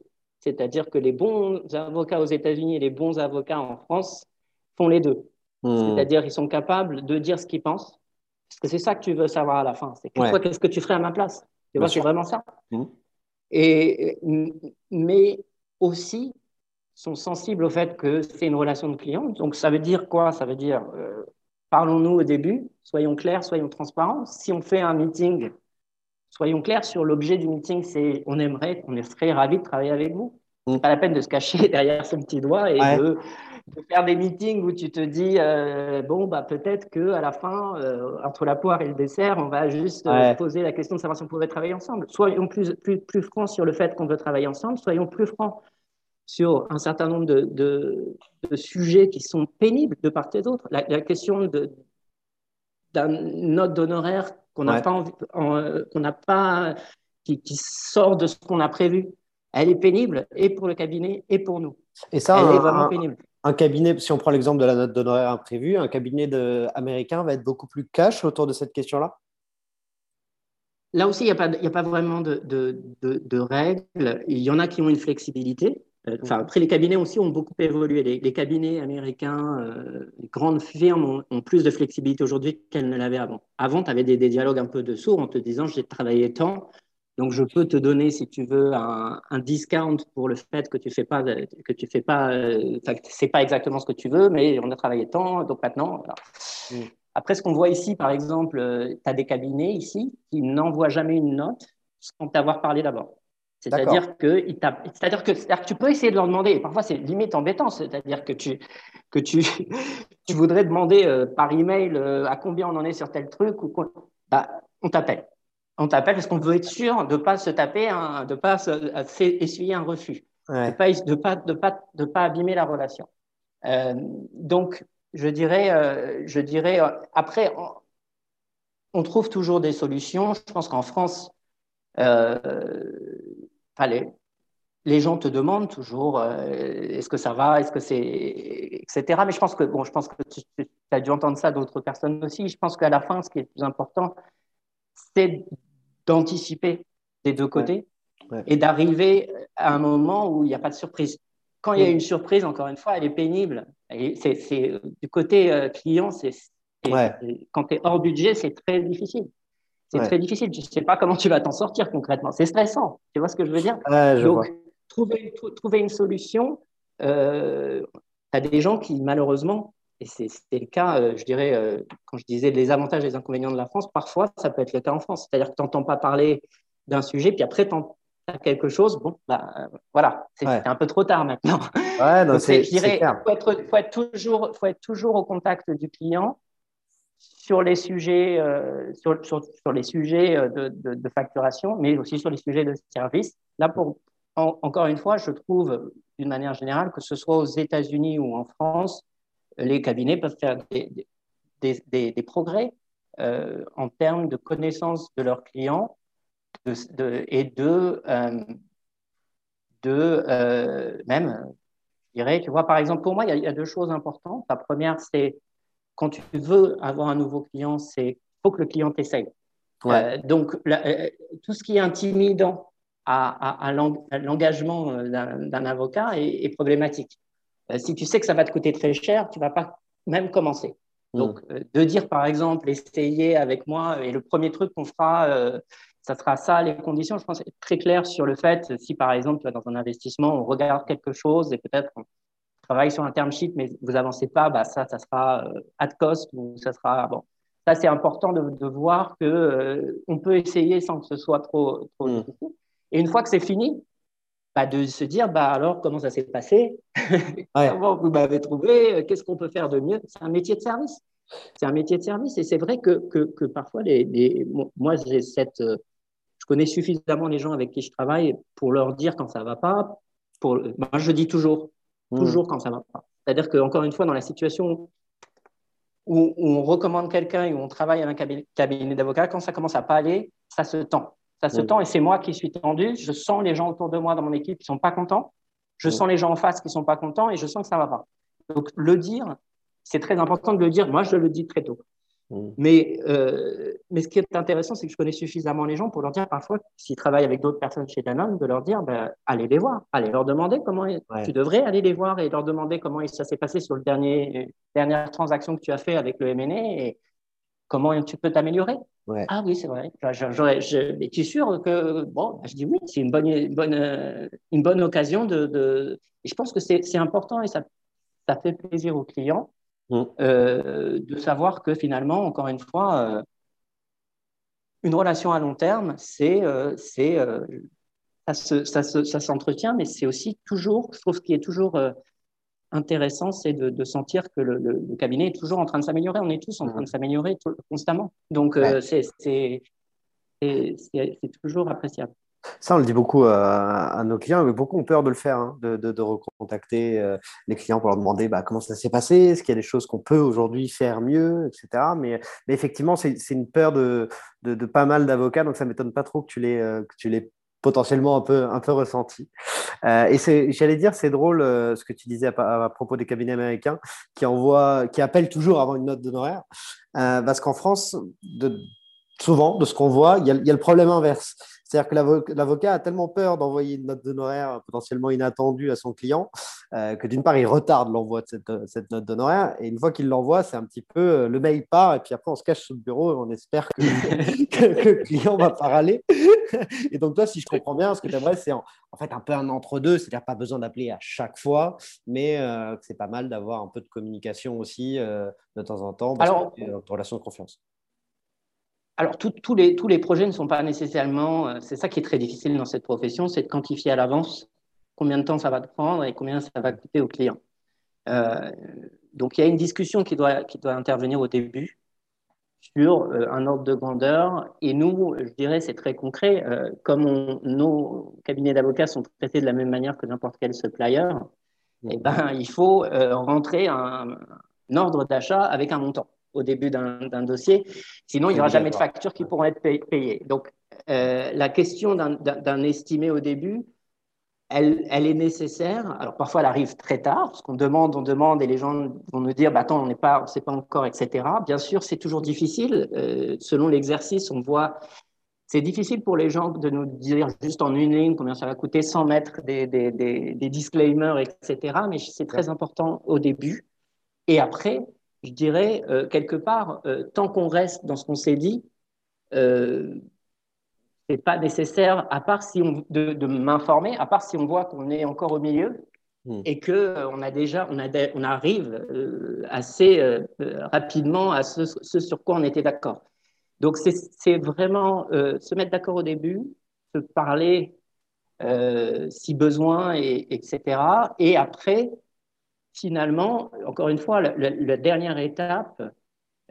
C'est-à-dire que les bons avocats aux États-Unis et les bons avocats en France font les deux. Hmm. C'est-à-dire, ils sont capables de dire ce qu'ils pensent. Parce que c'est ça que tu veux savoir à la fin. C'est toi, qu'est-ce que tu ferais à ma place? Tu vois, c'est vraiment ça. Hmm. Et, mais aussi, sont sensibles au fait que c'est une relation de client. Donc, ça veut dire quoi? Ça veut dire, euh, parlons-nous au début, soyons clairs, soyons transparents. Si on fait un meeting, soyons clairs sur l'objet du meeting, c'est on aimerait, on serait ravis de travailler avec vous. Mm. Pas la peine de se cacher derrière son petit doigt et de, faire des meetings où tu te dis euh, bon bah peut-être que à la fin euh, entre la poire et le dessert on va juste poser la question de savoir si on pourrait travailler ensemble. Soyons plus plus plus francs sur le fait qu'on veut travailler ensemble. Soyons plus francs sur un certain nombre de, de, sujets qui sont pénibles de part et d'autre. La, question d'un note d'honoraire qu'on n'a pas, qu'on n'a pas qui, qui, sort de ce qu'on a prévu, elle est pénible et pour le cabinet et pour nous. Et ça, elle est vraiment pénible. Un cabinet, si on prend l'exemple de la note d'honoraire imprévue, un cabinet de, américain va être beaucoup plus cash autour de cette question-là? Là aussi, il n'y a, a, pas vraiment de, de, de, règles. Il y en a qui ont une flexibilité. Euh, enfin, après, les cabinets aussi ont beaucoup évolué. Les, cabinets américains, euh, les grandes firmes ont, plus de flexibilité aujourd'hui qu'elles ne l'avaient avant. Avant, tu avais des, dialogues un peu de sourds en te disant j'ai travaillé tant, donc je peux te donner, si tu veux, un, discount pour le fait que tu fais pas, que tu fais pas, euh, c'est pas exactement ce que tu veux, mais on a travaillé tant, donc maintenant. Mm. Après, ce qu'on voit ici, par exemple, tu as des cabinets ici qui n'envoient jamais une note sans t'avoir parlé d'abord. C'est-à-dire que, c'est-à-dire que, que, tu peux essayer de leur demander, et parfois c'est limite embêtant, c'est-à-dire que tu, que tu, tu voudrais demander euh, par email euh, à combien on en est sur tel truc, ou quoi. Bah, on t'appelle. On t'appelle parce qu'on veut être sûr de ne pas se taper, de ne pas se, essuyer un refus, de ne pas, de pas, de pas, de pas abîmer la relation. Euh, donc, je dirais, je dirais après, on, on, trouve toujours des solutions. Je pense qu'en France, les, les, gens te demandent toujours euh, est-ce que ça va, est-ce que c'est, etc. Mais je pense que, bon, je pense que tu, as dû entendre ça d'autres personnes aussi. Je pense qu'à la fin, ce qui est le plus important, c'est d'anticiper des deux côtés et d'arriver à un moment où il n'y a pas de surprise. Quand il y a une surprise, encore une fois, elle est pénible. Et c'est, du côté euh, client, c'est, quand tu es hors budget, c'est très difficile. C'est très difficile. Tu ne sais pas comment tu vas t'en sortir concrètement. C'est stressant. Tu vois ce que je veux dire? Donc, Trouver, trouver, une solution. Euh, tu as des gens qui, malheureusement, et c'était le cas, euh, je dirais, euh, quand je disais les avantages et les inconvénients de la France, parfois, ça peut être le cas en France. C'est-à-dire que tu n'entends pas parler d'un sujet, puis après, tu as quelque chose. Bon, bah, voilà, c'est un peu trop tard maintenant. Ouais, Donc, je dirais, il faut être, faut, être toujours, faut être toujours au contact du client sur les sujets, euh, sur, sur, les sujets euh, de, de, de, facturation, mais aussi sur les sujets de service. Là, pour, encore une fois, je trouve d'une manière générale que ce soit aux États-Unis ou en France, les cabinets peuvent faire des, des, des, progrès euh, en termes de connaissance de leurs clients de, et de, euh, de euh, même, je dirais, tu vois, par exemple, pour moi, il y a deux choses importantes. La première, c'est quand tu veux avoir un nouveau client, c'est faut que le client t'essaye. Euh, donc, euh, tout ce qui est intimidant à, l'engagement euh, d'un avocat est, problématique. si tu sais que ça va te coûter très cher, tu vas pas même commencer. Hmm. Donc, de dire par exemple, essayer avec moi, et le premier truc qu'on fera, ça sera ça, les conditions, je pense, être très clair sur le fait, si par exemple, tu vas dans un investissement, on regarde quelque chose et peut-être travaille sur un term sheet, mais vous avancez pas, bah ça, ça sera euh, at cost ou ça sera bon. Ça, c'est important de, de, voir que euh, on peut essayer sans que ce soit trop, trop mm. difficile. Et une fois que c'est fini, bah, de se dire, bah alors comment ça s'est passé? Comment vous m'avez trouvé? Qu'est-ce qu'on peut faire de mieux? C'est un métier de service. C'est un métier de service. Et c'est vrai que, que, que parfois, les, les, moi, j'ai cette, euh, je connais suffisamment les gens avec qui je travaille pour leur dire quand ça va pas. Pour, moi, je dis toujours. Toujours quand ça va pas. C'est-à-dire qu'encore une fois, dans la situation où, on recommande quelqu'un et où on travaille avec un cabinet, d'avocats, quand ça commence à pas aller, ça se tend. Ça se hmm. tend et c'est moi qui suis tendu. Je sens les gens autour de moi dans mon équipe qui sont pas contents. Je hmm. sens les gens en face qui sont pas contents et je sens que ça va pas. Donc le dire, c'est très important de le dire. Moi, je le dis très tôt. Mais euh, mais ce qui est intéressant, c'est que je connais suffisamment les gens pour leur dire parfois, s'ils travaillent avec d'autres personnes chez Danone, de leur dire ben, allez les voir, allez leur demander comment tu devrais aller les voir et leur demander comment ça s'est passé sur le dernier dernière transaction que tu as fait avec le MNE et comment tu peux t'améliorer. Ah oui, c'est vrai. J'aurais, je, es-tu sûr que bon, je dis oui, c'est une bonne, une bonne, une bonne occasion de, de... Et je pense que c'est, c'est important et ça, ça fait plaisir aux clients mm. euh, de savoir que finalement, encore une fois, euh, une relation à long terme, c'est, euh, c'est, ça, ça, s'entretient, mais c'est aussi toujours, je trouve, ce qui est toujours intéressant, c'est de, sentir que le, cabinet est toujours en train de s'améliorer. On est tous en train de s'améliorer constamment. Donc, c'est, c'est, c'est toujours appréciable. Ça, on le dit beaucoup euh, à, nos clients, mais beaucoup ont peur de le faire, hein, de, recontacter euh, les clients pour leur demander bah, comment ça s'est passé, est-ce qu'il y a des choses qu'on peut aujourd'hui faire mieux, etc. Mais, effectivement, c'est une peur de, pas mal d'avocats, donc ça ne m'étonne pas trop que tu l'aies euh, potentiellement un peu, un peu ressenti. et j'allais dire, c'est drôle ce que tu disais à, propos des cabinets américains qui, envoient, qui appellent toujours avant une note d'honoraire, parce qu'en France, souvent, de ce qu'on voit, il y, a, le problème inverse. C'est-à-dire que l'avocat a tellement peur d'envoyer une note d'honoraire potentiellement inattendue à son client euh, que d'une part, il retarde l'envoi de cette, note d'honoraire. Et une fois qu'il l'envoie, c'est un petit peu euh, le mail part et puis après, on se cache sous le bureau et on espère que, le client va pas râler. et donc, toi, si je comprends bien, ce que tu aimerais, c'est en, fait un peu un entre-deux, c'est-à-dire pas besoin d'appeler à chaque fois, mais euh, c'est pas mal d'avoir un peu de communication aussi de temps en temps parce Alors, que, relation de confiance. Alors, tous les, tous les projets ne sont pas nécessairement. Euh, c'est ça qui est très difficile dans cette profession, c'est de quantifier à l'avance combien de temps ça va te prendre et combien ça va coûter au client. Euh, donc, il y a une discussion qui doit, qui doit intervenir au début sur euh, un ordre de grandeur. Et nous, je dirais, c'est très concret. comme nos cabinets d'avocats sont traités de la même manière que n'importe quel supplier, eh ben, il faut rentrer un ordre d'achat avec un montant au début d'un dossier. Sinon, il n'y aura jamais de factures qui pourront être payées. Donc, euh, la question d'un estimé au début, elle, elle, est nécessaire. Alors, parfois, elle arrive très tard, parce qu'on demande, on demande, et les gens vont nous dire, bah, attends, on n'est pas, on sait pas encore, etc. Bien sûr, c'est toujours difficile. Euh, selon l'exercice, on voit, c'est difficile pour les gens de nous dire juste en une ligne combien ça va coûter sans mettre des, des, des, des disclaimers, etc. Mais c'est très important au début. Et après, je dirais, euh, quelque part, euh, tant qu'on reste dans ce qu'on s'est dit, euh, c'est pas nécessaire, à part si on, de, m'informer, à part si on voit qu'on est encore au milieu hmm. et que on a déjà, on, a, on arrive assez rapidement à ce, sur quoi on était d'accord. Donc c'est vraiment se mettre d'accord au début, se parler si besoin, et, etc. Et après, finalement, encore une fois, la, dernière étape,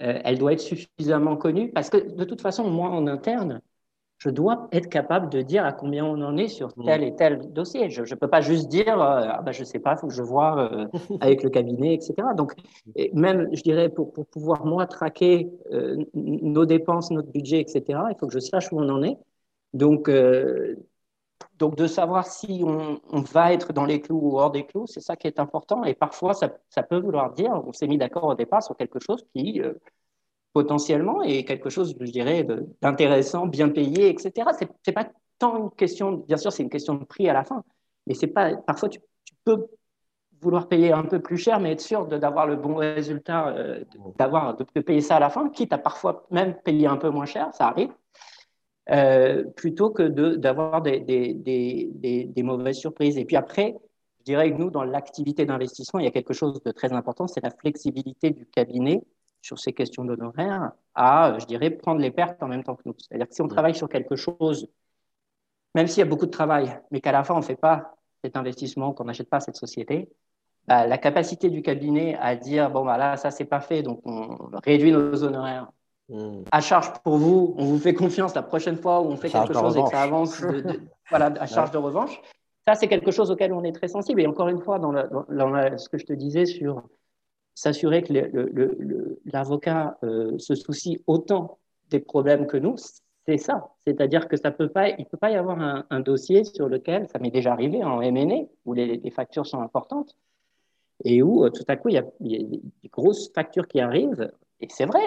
euh, elle doit être suffisamment connue parce que de toute façon, moi en interne, je dois être capable de dire à combien on en est sur tel et tel dossier. Je ne peux pas juste dire, euh, ah ben, je ne sais pas, il faut que je vois euh, avec le cabinet, etc. Donc, même, je dirais, pour, pour pouvoir, moi, traquer nos dépenses, notre budget, etc., il faut que je sache où on en est. Donc, donc, de savoir si on, va être dans les clous ou hors des clous, c'est ça qui est important. Et parfois, ça, peut vouloir dire, on s'est mis d'accord au départ sur quelque chose qui, euh, potentiellement, est quelque chose, je dirais, d'intéressant, bien payé, etc. Ce n'est pas tant une question, bien sûr, c'est une question de prix à la fin, mais c'est pas, parfois, tu, peux vouloir payer un peu plus cher, mais être sûr d'avoir le bon résultat, euh, d'avoir de, payer ça à la fin, quitte à parfois même payer un peu moins cher, ça arrive. Euh, plutôt que d'avoir des, des, des, des, mauvaises surprises. Et puis après, je dirais que nous, dans l'activité d'investissement, il y a quelque chose de très important, c'est la flexibilité du cabinet sur ces questions d'honoraires à, je dirais, prendre les pertes en même temps que nous. C'est-à-dire que si on travaille sur quelque chose, même s'il y a beaucoup de travail, mais qu'à la fin, on ne fait pas cet investissement, qu'on n'achète pas cette société, bah, la capacité du cabinet à dire, bon, bah là, ça, c'est pas fait, donc on réduit nos honoraires, Hmm. À charge pour vous, on vous fait confiance la prochaine fois où on fait quelque chose et que ça avance, voilà, à charge de revanche. Ça, c'est quelque chose auquel on est très sensible. Et encore une fois, dans, ce que je te disais sur s'assurer que l'avocat euh, se soucie autant des problèmes que nous, c'est ça. C'est-à-dire que ça peut pas, il ne peut pas y avoir un, dossier sur lequel, ça m'est déjà arrivé en MNE, où les, factures sont importantes, et où euh, tout à coup, il y, a, des grosses factures qui arrivent et c'est vrai,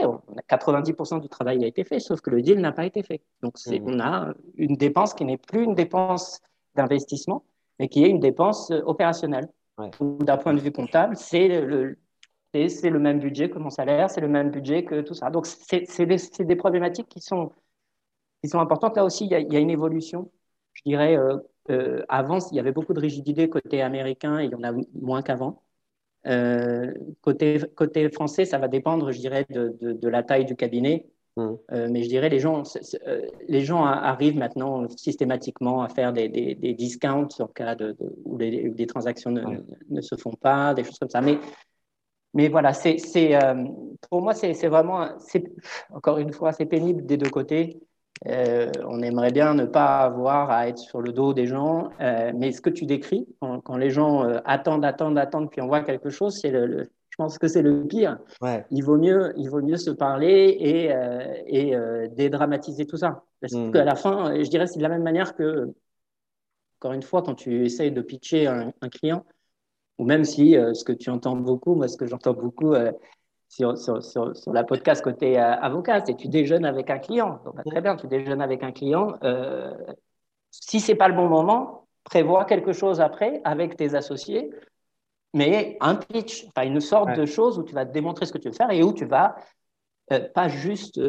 90% du travail a été fait, sauf que le deal n'a pas été fait. Donc, mmh. on a une dépense qui n'est plus une dépense d'investissement, mais qui est une dépense euh, opérationnelle. D'un point de vue comptable, c'est le, c'est le même budget que mon salaire, c'est le même budget que tout ça. Donc, c'est des, des, problématiques qui sont, qui sont importantes. Là aussi, il y a, il y a une évolution. Je dirais, euh, euh, avant, il y avait beaucoup de rigidité côté américain et il y en a moins qu'avant. Euh, côté, côté français, ça va dépendre, je dirais, de, de, la taille du cabinet. Mmh. Euh, mais je dirais, les gens, euh, les gens arrivent maintenant systématiquement à faire des, des, des discounts en cas de, où les, des transactions ne, ne, se font pas, des choses comme ça. Mais, mais voilà, c'est, pour moi, c'est, vraiment, encore une fois, c'est pénible des deux côtés. Euh, on aimerait bien ne pas avoir à être sur le dos des gens, euh, mais ce que tu décris, quand, les gens euh, attendent, attendent, attendent, puis on voit quelque chose, c'est le, je pense que c'est le pire. Il, vaut mieux, il vaut mieux se parler et, et dédramatiser tout ça. Parce mmh. qu'à la fin, je dirais, c'est de la même manière que, encore une fois, quand tu essayes de pitcher un, un client, ou même si ce que tu entends beaucoup, moi, ce que j'entends beaucoup, sur, sur, sur, sur, la podcast côté euh, avocat, c'est tu déjeunes avec un client. Donc, bah, très bien, tu déjeunes avec un client. Euh, si c'est pas le bon moment, prévois quelque chose après avec tes associés, mais un pitch, enfin une sorte de chose où tu vas te démontrer ce que tu veux faire et où tu vas euh, pas juste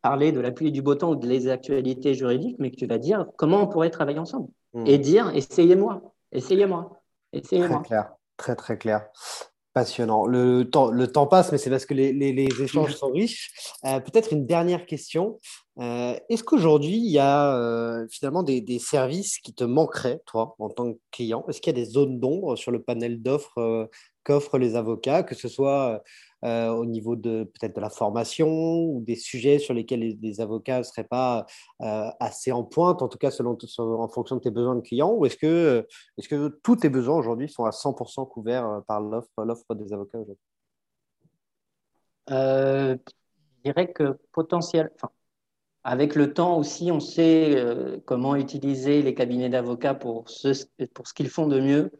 parler de la pluie du beau temps ou des actualités juridiques, mais que tu vas dire comment on pourrait travailler ensemble mmh. et dire essayez-moi, essayez-moi, essayez-moi. Très clair, très très clair. Passionnant. Le temps, le temps passe, mais c'est parce que les, les, échanges sont riches. Euh, peut-être une dernière question. Euh, est-ce qu'aujourd'hui, il y a euh, finalement des, des, services qui te manqueraient, toi, en tant que client? Est-ce qu'il y a des zones d'ombre sur le panel d'offres qu'offrent les avocats, que ce soit euh, au niveau de peut-être de la formation ou des sujets sur lesquels les, avocats ne seraient pas euh, assez en pointe, en tout cas selon, en fonction de tes besoins de clients Ou est-ce que, est que tous tes besoins aujourd'hui sont à 100% couverts euh, par l'offre des avocats aujourd'hui? Je dirais que potentiel, avec le temps aussi, on sait comment utiliser les cabinets d'avocats pour ce, pour ce qu'ils font de mieux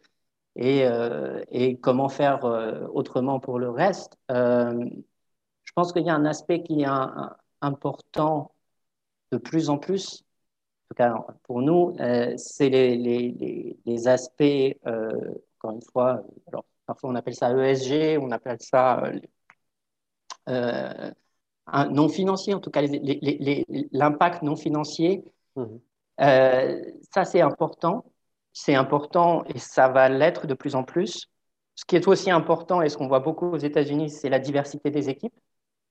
et, euh, et comment faire euh, autrement pour le reste. Euh, je pense qu'il y a un aspect qui est important de plus en plus, en tout cas pour nous, c'est les, les, les, aspects, encore une fois, alors, parfois on appelle ça ESG, on appelle ça non financier, en tout cas l'impact non financier. Mmh. ça, c'est important c'est important et ça va l'être de plus en plus. Ce qui est aussi important et ce qu'on voit beaucoup aux États-Unis, c'est la diversité des équipes.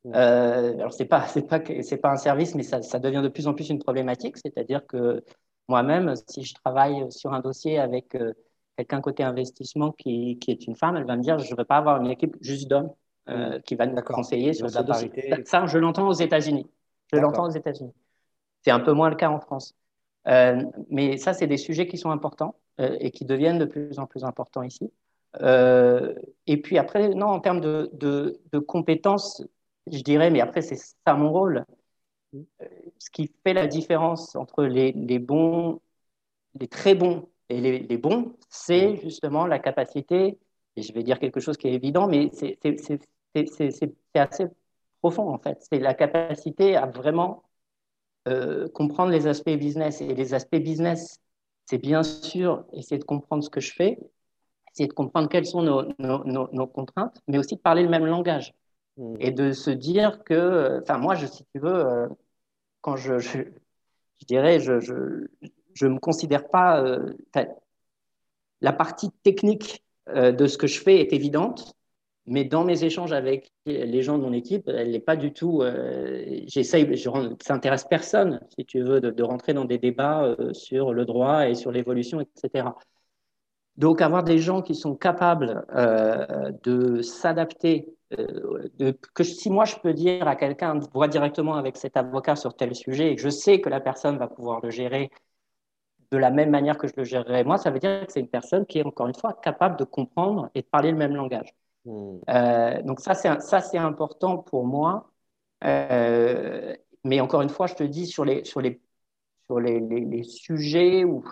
Euh, alors c'est pas c'est pas c'est pas un service, mais ça, ça, devient de plus en plus une problématique. C'est-à-dire que moi-même, si je travaille sur un dossier avec euh, quelqu'un côté investissement qui, qui, est une femme, elle va me dire je ne veux pas avoir une équipe juste d'hommes euh, qui va nous conseiller sur ce dossier. Ça, je l'entends aux États-Unis. Je l'entends aux États-Unis. C'est un peu moins le cas en France. Euh, mais ça, c'est des sujets qui sont importants euh, et qui deviennent de plus en plus importants ici. Euh, et puis après, non, en termes de, de, de, compétences, je dirais, mais après, c'est ça mon rôle. Ce qui fait la différence entre les, les bons, les très bons et les, les bons, c'est justement la capacité, et je vais dire quelque chose qui est évident, mais c'est assez profond en fait, c'est la capacité à vraiment euh, comprendre les aspects business. Et les aspects business, c'est bien sûr essayer de comprendre ce que je fais, essayer de comprendre quelles sont nos, nos, nos, contraintes, mais aussi de parler le même langage. Mmh. Et de se dire que, enfin, moi, je, si tu veux, euh, quand je, je, je, dirais, je ne je, me considère pas. Euh, la partie technique de ce que je fais est évidente, mais dans mes échanges avec les gens de mon équipe, elle n'est pas du tout. Euh, J'essaye, je, ça n'intéresse personne, si tu veux, de, rentrer dans des débats euh, sur le droit et sur l'évolution, etc. Donc, avoir des gens qui sont capables euh, de s'adapter, que si moi je peux dire à quelqu'un, vois directement avec cet avocat sur tel sujet, et que je sais que la personne va pouvoir le gérer de la même manière que je le gérerai moi, ça veut dire que c'est une personne qui est encore une fois capable de comprendre et de parler le même langage. Euh, donc ça, c'est important pour moi. Euh, mais encore une fois, je te dis sur les sur les sur les, les, sujets ou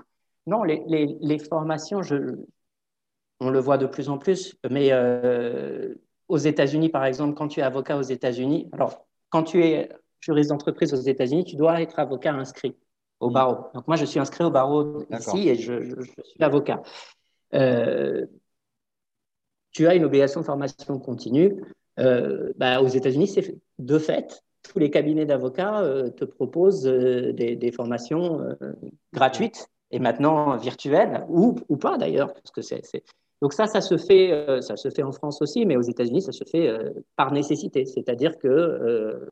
non les, les, les, formations, je, on le voit de plus en plus, mais euh, aux États-Unis, par exemple, quand tu es avocat aux États-Unis, alors quand tu es juriste d'entreprise aux États-Unis, tu dois être avocat inscrit au barreau. Donc moi, je suis inscrit au barreau ici et je, suis avocat. Euh, tu as une obligation de formation continue. Euh, bah, aux États-Unis, c'est de fait, tous les cabinets d'avocats euh, te proposent des, formations gratuites et maintenant virtuelles ou, ou pas d'ailleurs, parce que c'est donc ça, ça se fait, ça se fait en France aussi, mais aux États-Unis, ça se fait par nécessité, c'est-à-dire que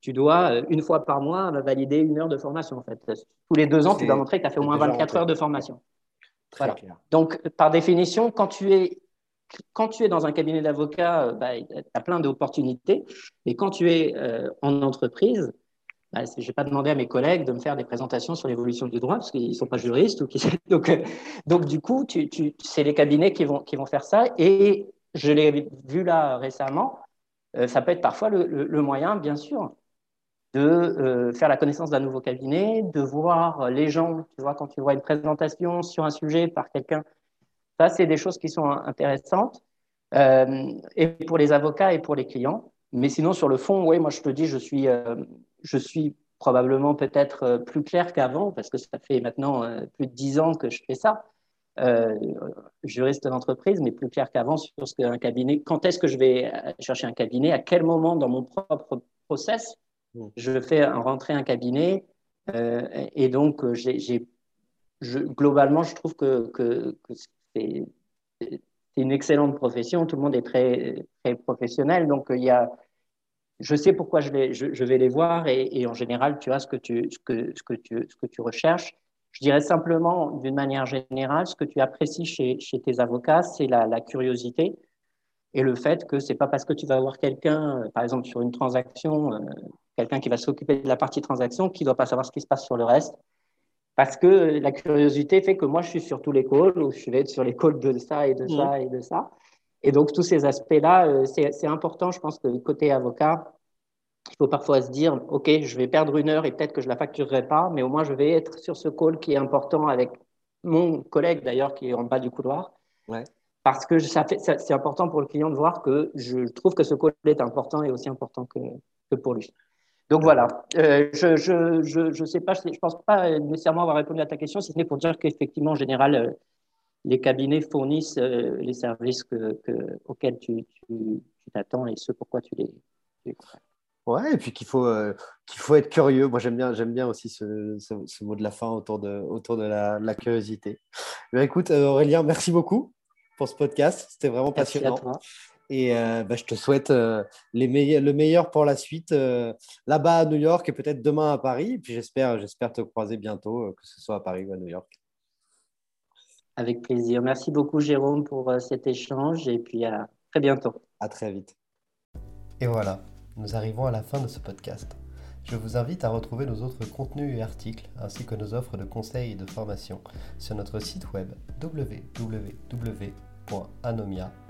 tu dois, euh, une fois par mois, valider une heure de formation. En fait. Tous les deux ans, tu dois montrer que tu as fait au moins 24 heures de formation. Très Clair. Donc, par définition, quand tu es, quand tu es dans un cabinet d'avocat, euh, bah, tu as plein d'opportunités. Et quand tu es euh, en entreprise, bah, je n'ai pas demandé à mes collègues de me faire des présentations sur l'évolution du droit parce qu'ils ne sont pas juristes. Ou donc, donc, du coup, c'est les cabinets qui vont, qui vont faire ça. Et je l'ai vu là récemment. ça peut être parfois le, moyen, bien sûr, de euh, faire la connaissance d'un nouveau cabinet, de voir les gens, tu vois, quand tu vois une présentation sur un sujet par quelqu'un, ça, c'est des choses qui sont intéressantes, euh, et pour les avocats et pour les clients. Mais sinon, sur le fond, oui, moi, je te dis, je suis, euh, je suis probablement peut-être plus clair qu'avant, parce que ça fait maintenant plus de dix ans que je fais ça. juriste d'entreprise, mais plus clair qu'avant sur ce qu'un cabinet, quand est-ce que je vais chercher un cabinet, à quel moment dans mon propre process Mm. Je fais rentrer un cabinet euh, et donc euh, j'ai, globalement, je trouve que, c'est, une excellente profession. Tout le monde est très, très professionnel. Donc, il y a, je sais pourquoi je vais, les voir et, en général, tu as ce que tu, ce que, ce que tu, ce que tu recherches. Je dirais simplement, d'une manière générale, ce que tu apprécies chez, chez tes avocats, c'est la, la, curiosité et le fait que c'est pas parce que tu vas voir quelqu'un, par exemple sur une transaction, euh, quelqu'un qui va s'occuper de la partie transaction, qui ne doit pas savoir ce qui se passe sur le reste. Parce que la curiosité fait que moi, je suis sur tous les calls, ou je vais être sur les calls de ça et de ça mm. et de ça. Et donc, tous ces aspects-là, euh, c'est important. Je pense que côté avocat, il faut parfois se dire, OK, je vais perdre une heure et peut-être que je ne la facturerai pas, mais au moins, je vais être sur ce call qui est important avec mon collègue, d'ailleurs, qui est en bas du couloir. Ouais. Parce que c'est important pour le client de voir que je trouve que ce call est important et aussi important que, que pour lui. Donc voilà, euh, je je, je, je, sais pas, je, pense pas nécessairement avoir répondu à ta question, si ce n'est pour dire qu'effectivement, en général, euh, les cabinets fournissent euh, les services que, que, auxquels tu t'attends et ce pourquoi tu les. Ouais, et puis qu'il faut, qu'il faut être curieux. Moi, j'aime bien, j'aime bien aussi ce, ce, mot de la fin autour de, autour de la, la curiosité. Mais écoute, Aurélien, merci beaucoup pour ce podcast. C'était vraiment passionnant. Et euh, bah, je te souhaite euh, les le meilleur pour la suite euh, là-bas à New York et peut-être demain à Paris. Et puis j'espère, j'espère te croiser bientôt, que ce soit à Paris ou à New York. Avec plaisir. Merci beaucoup, Jérôme, pour cet échange. Et puis à très bientôt. À très vite. Et voilà, nous arrivons à la fin de ce podcast. Je vous invite à retrouver nos autres contenus et articles, ainsi que nos offres de conseils et de formation sur notre site web www.anomia.com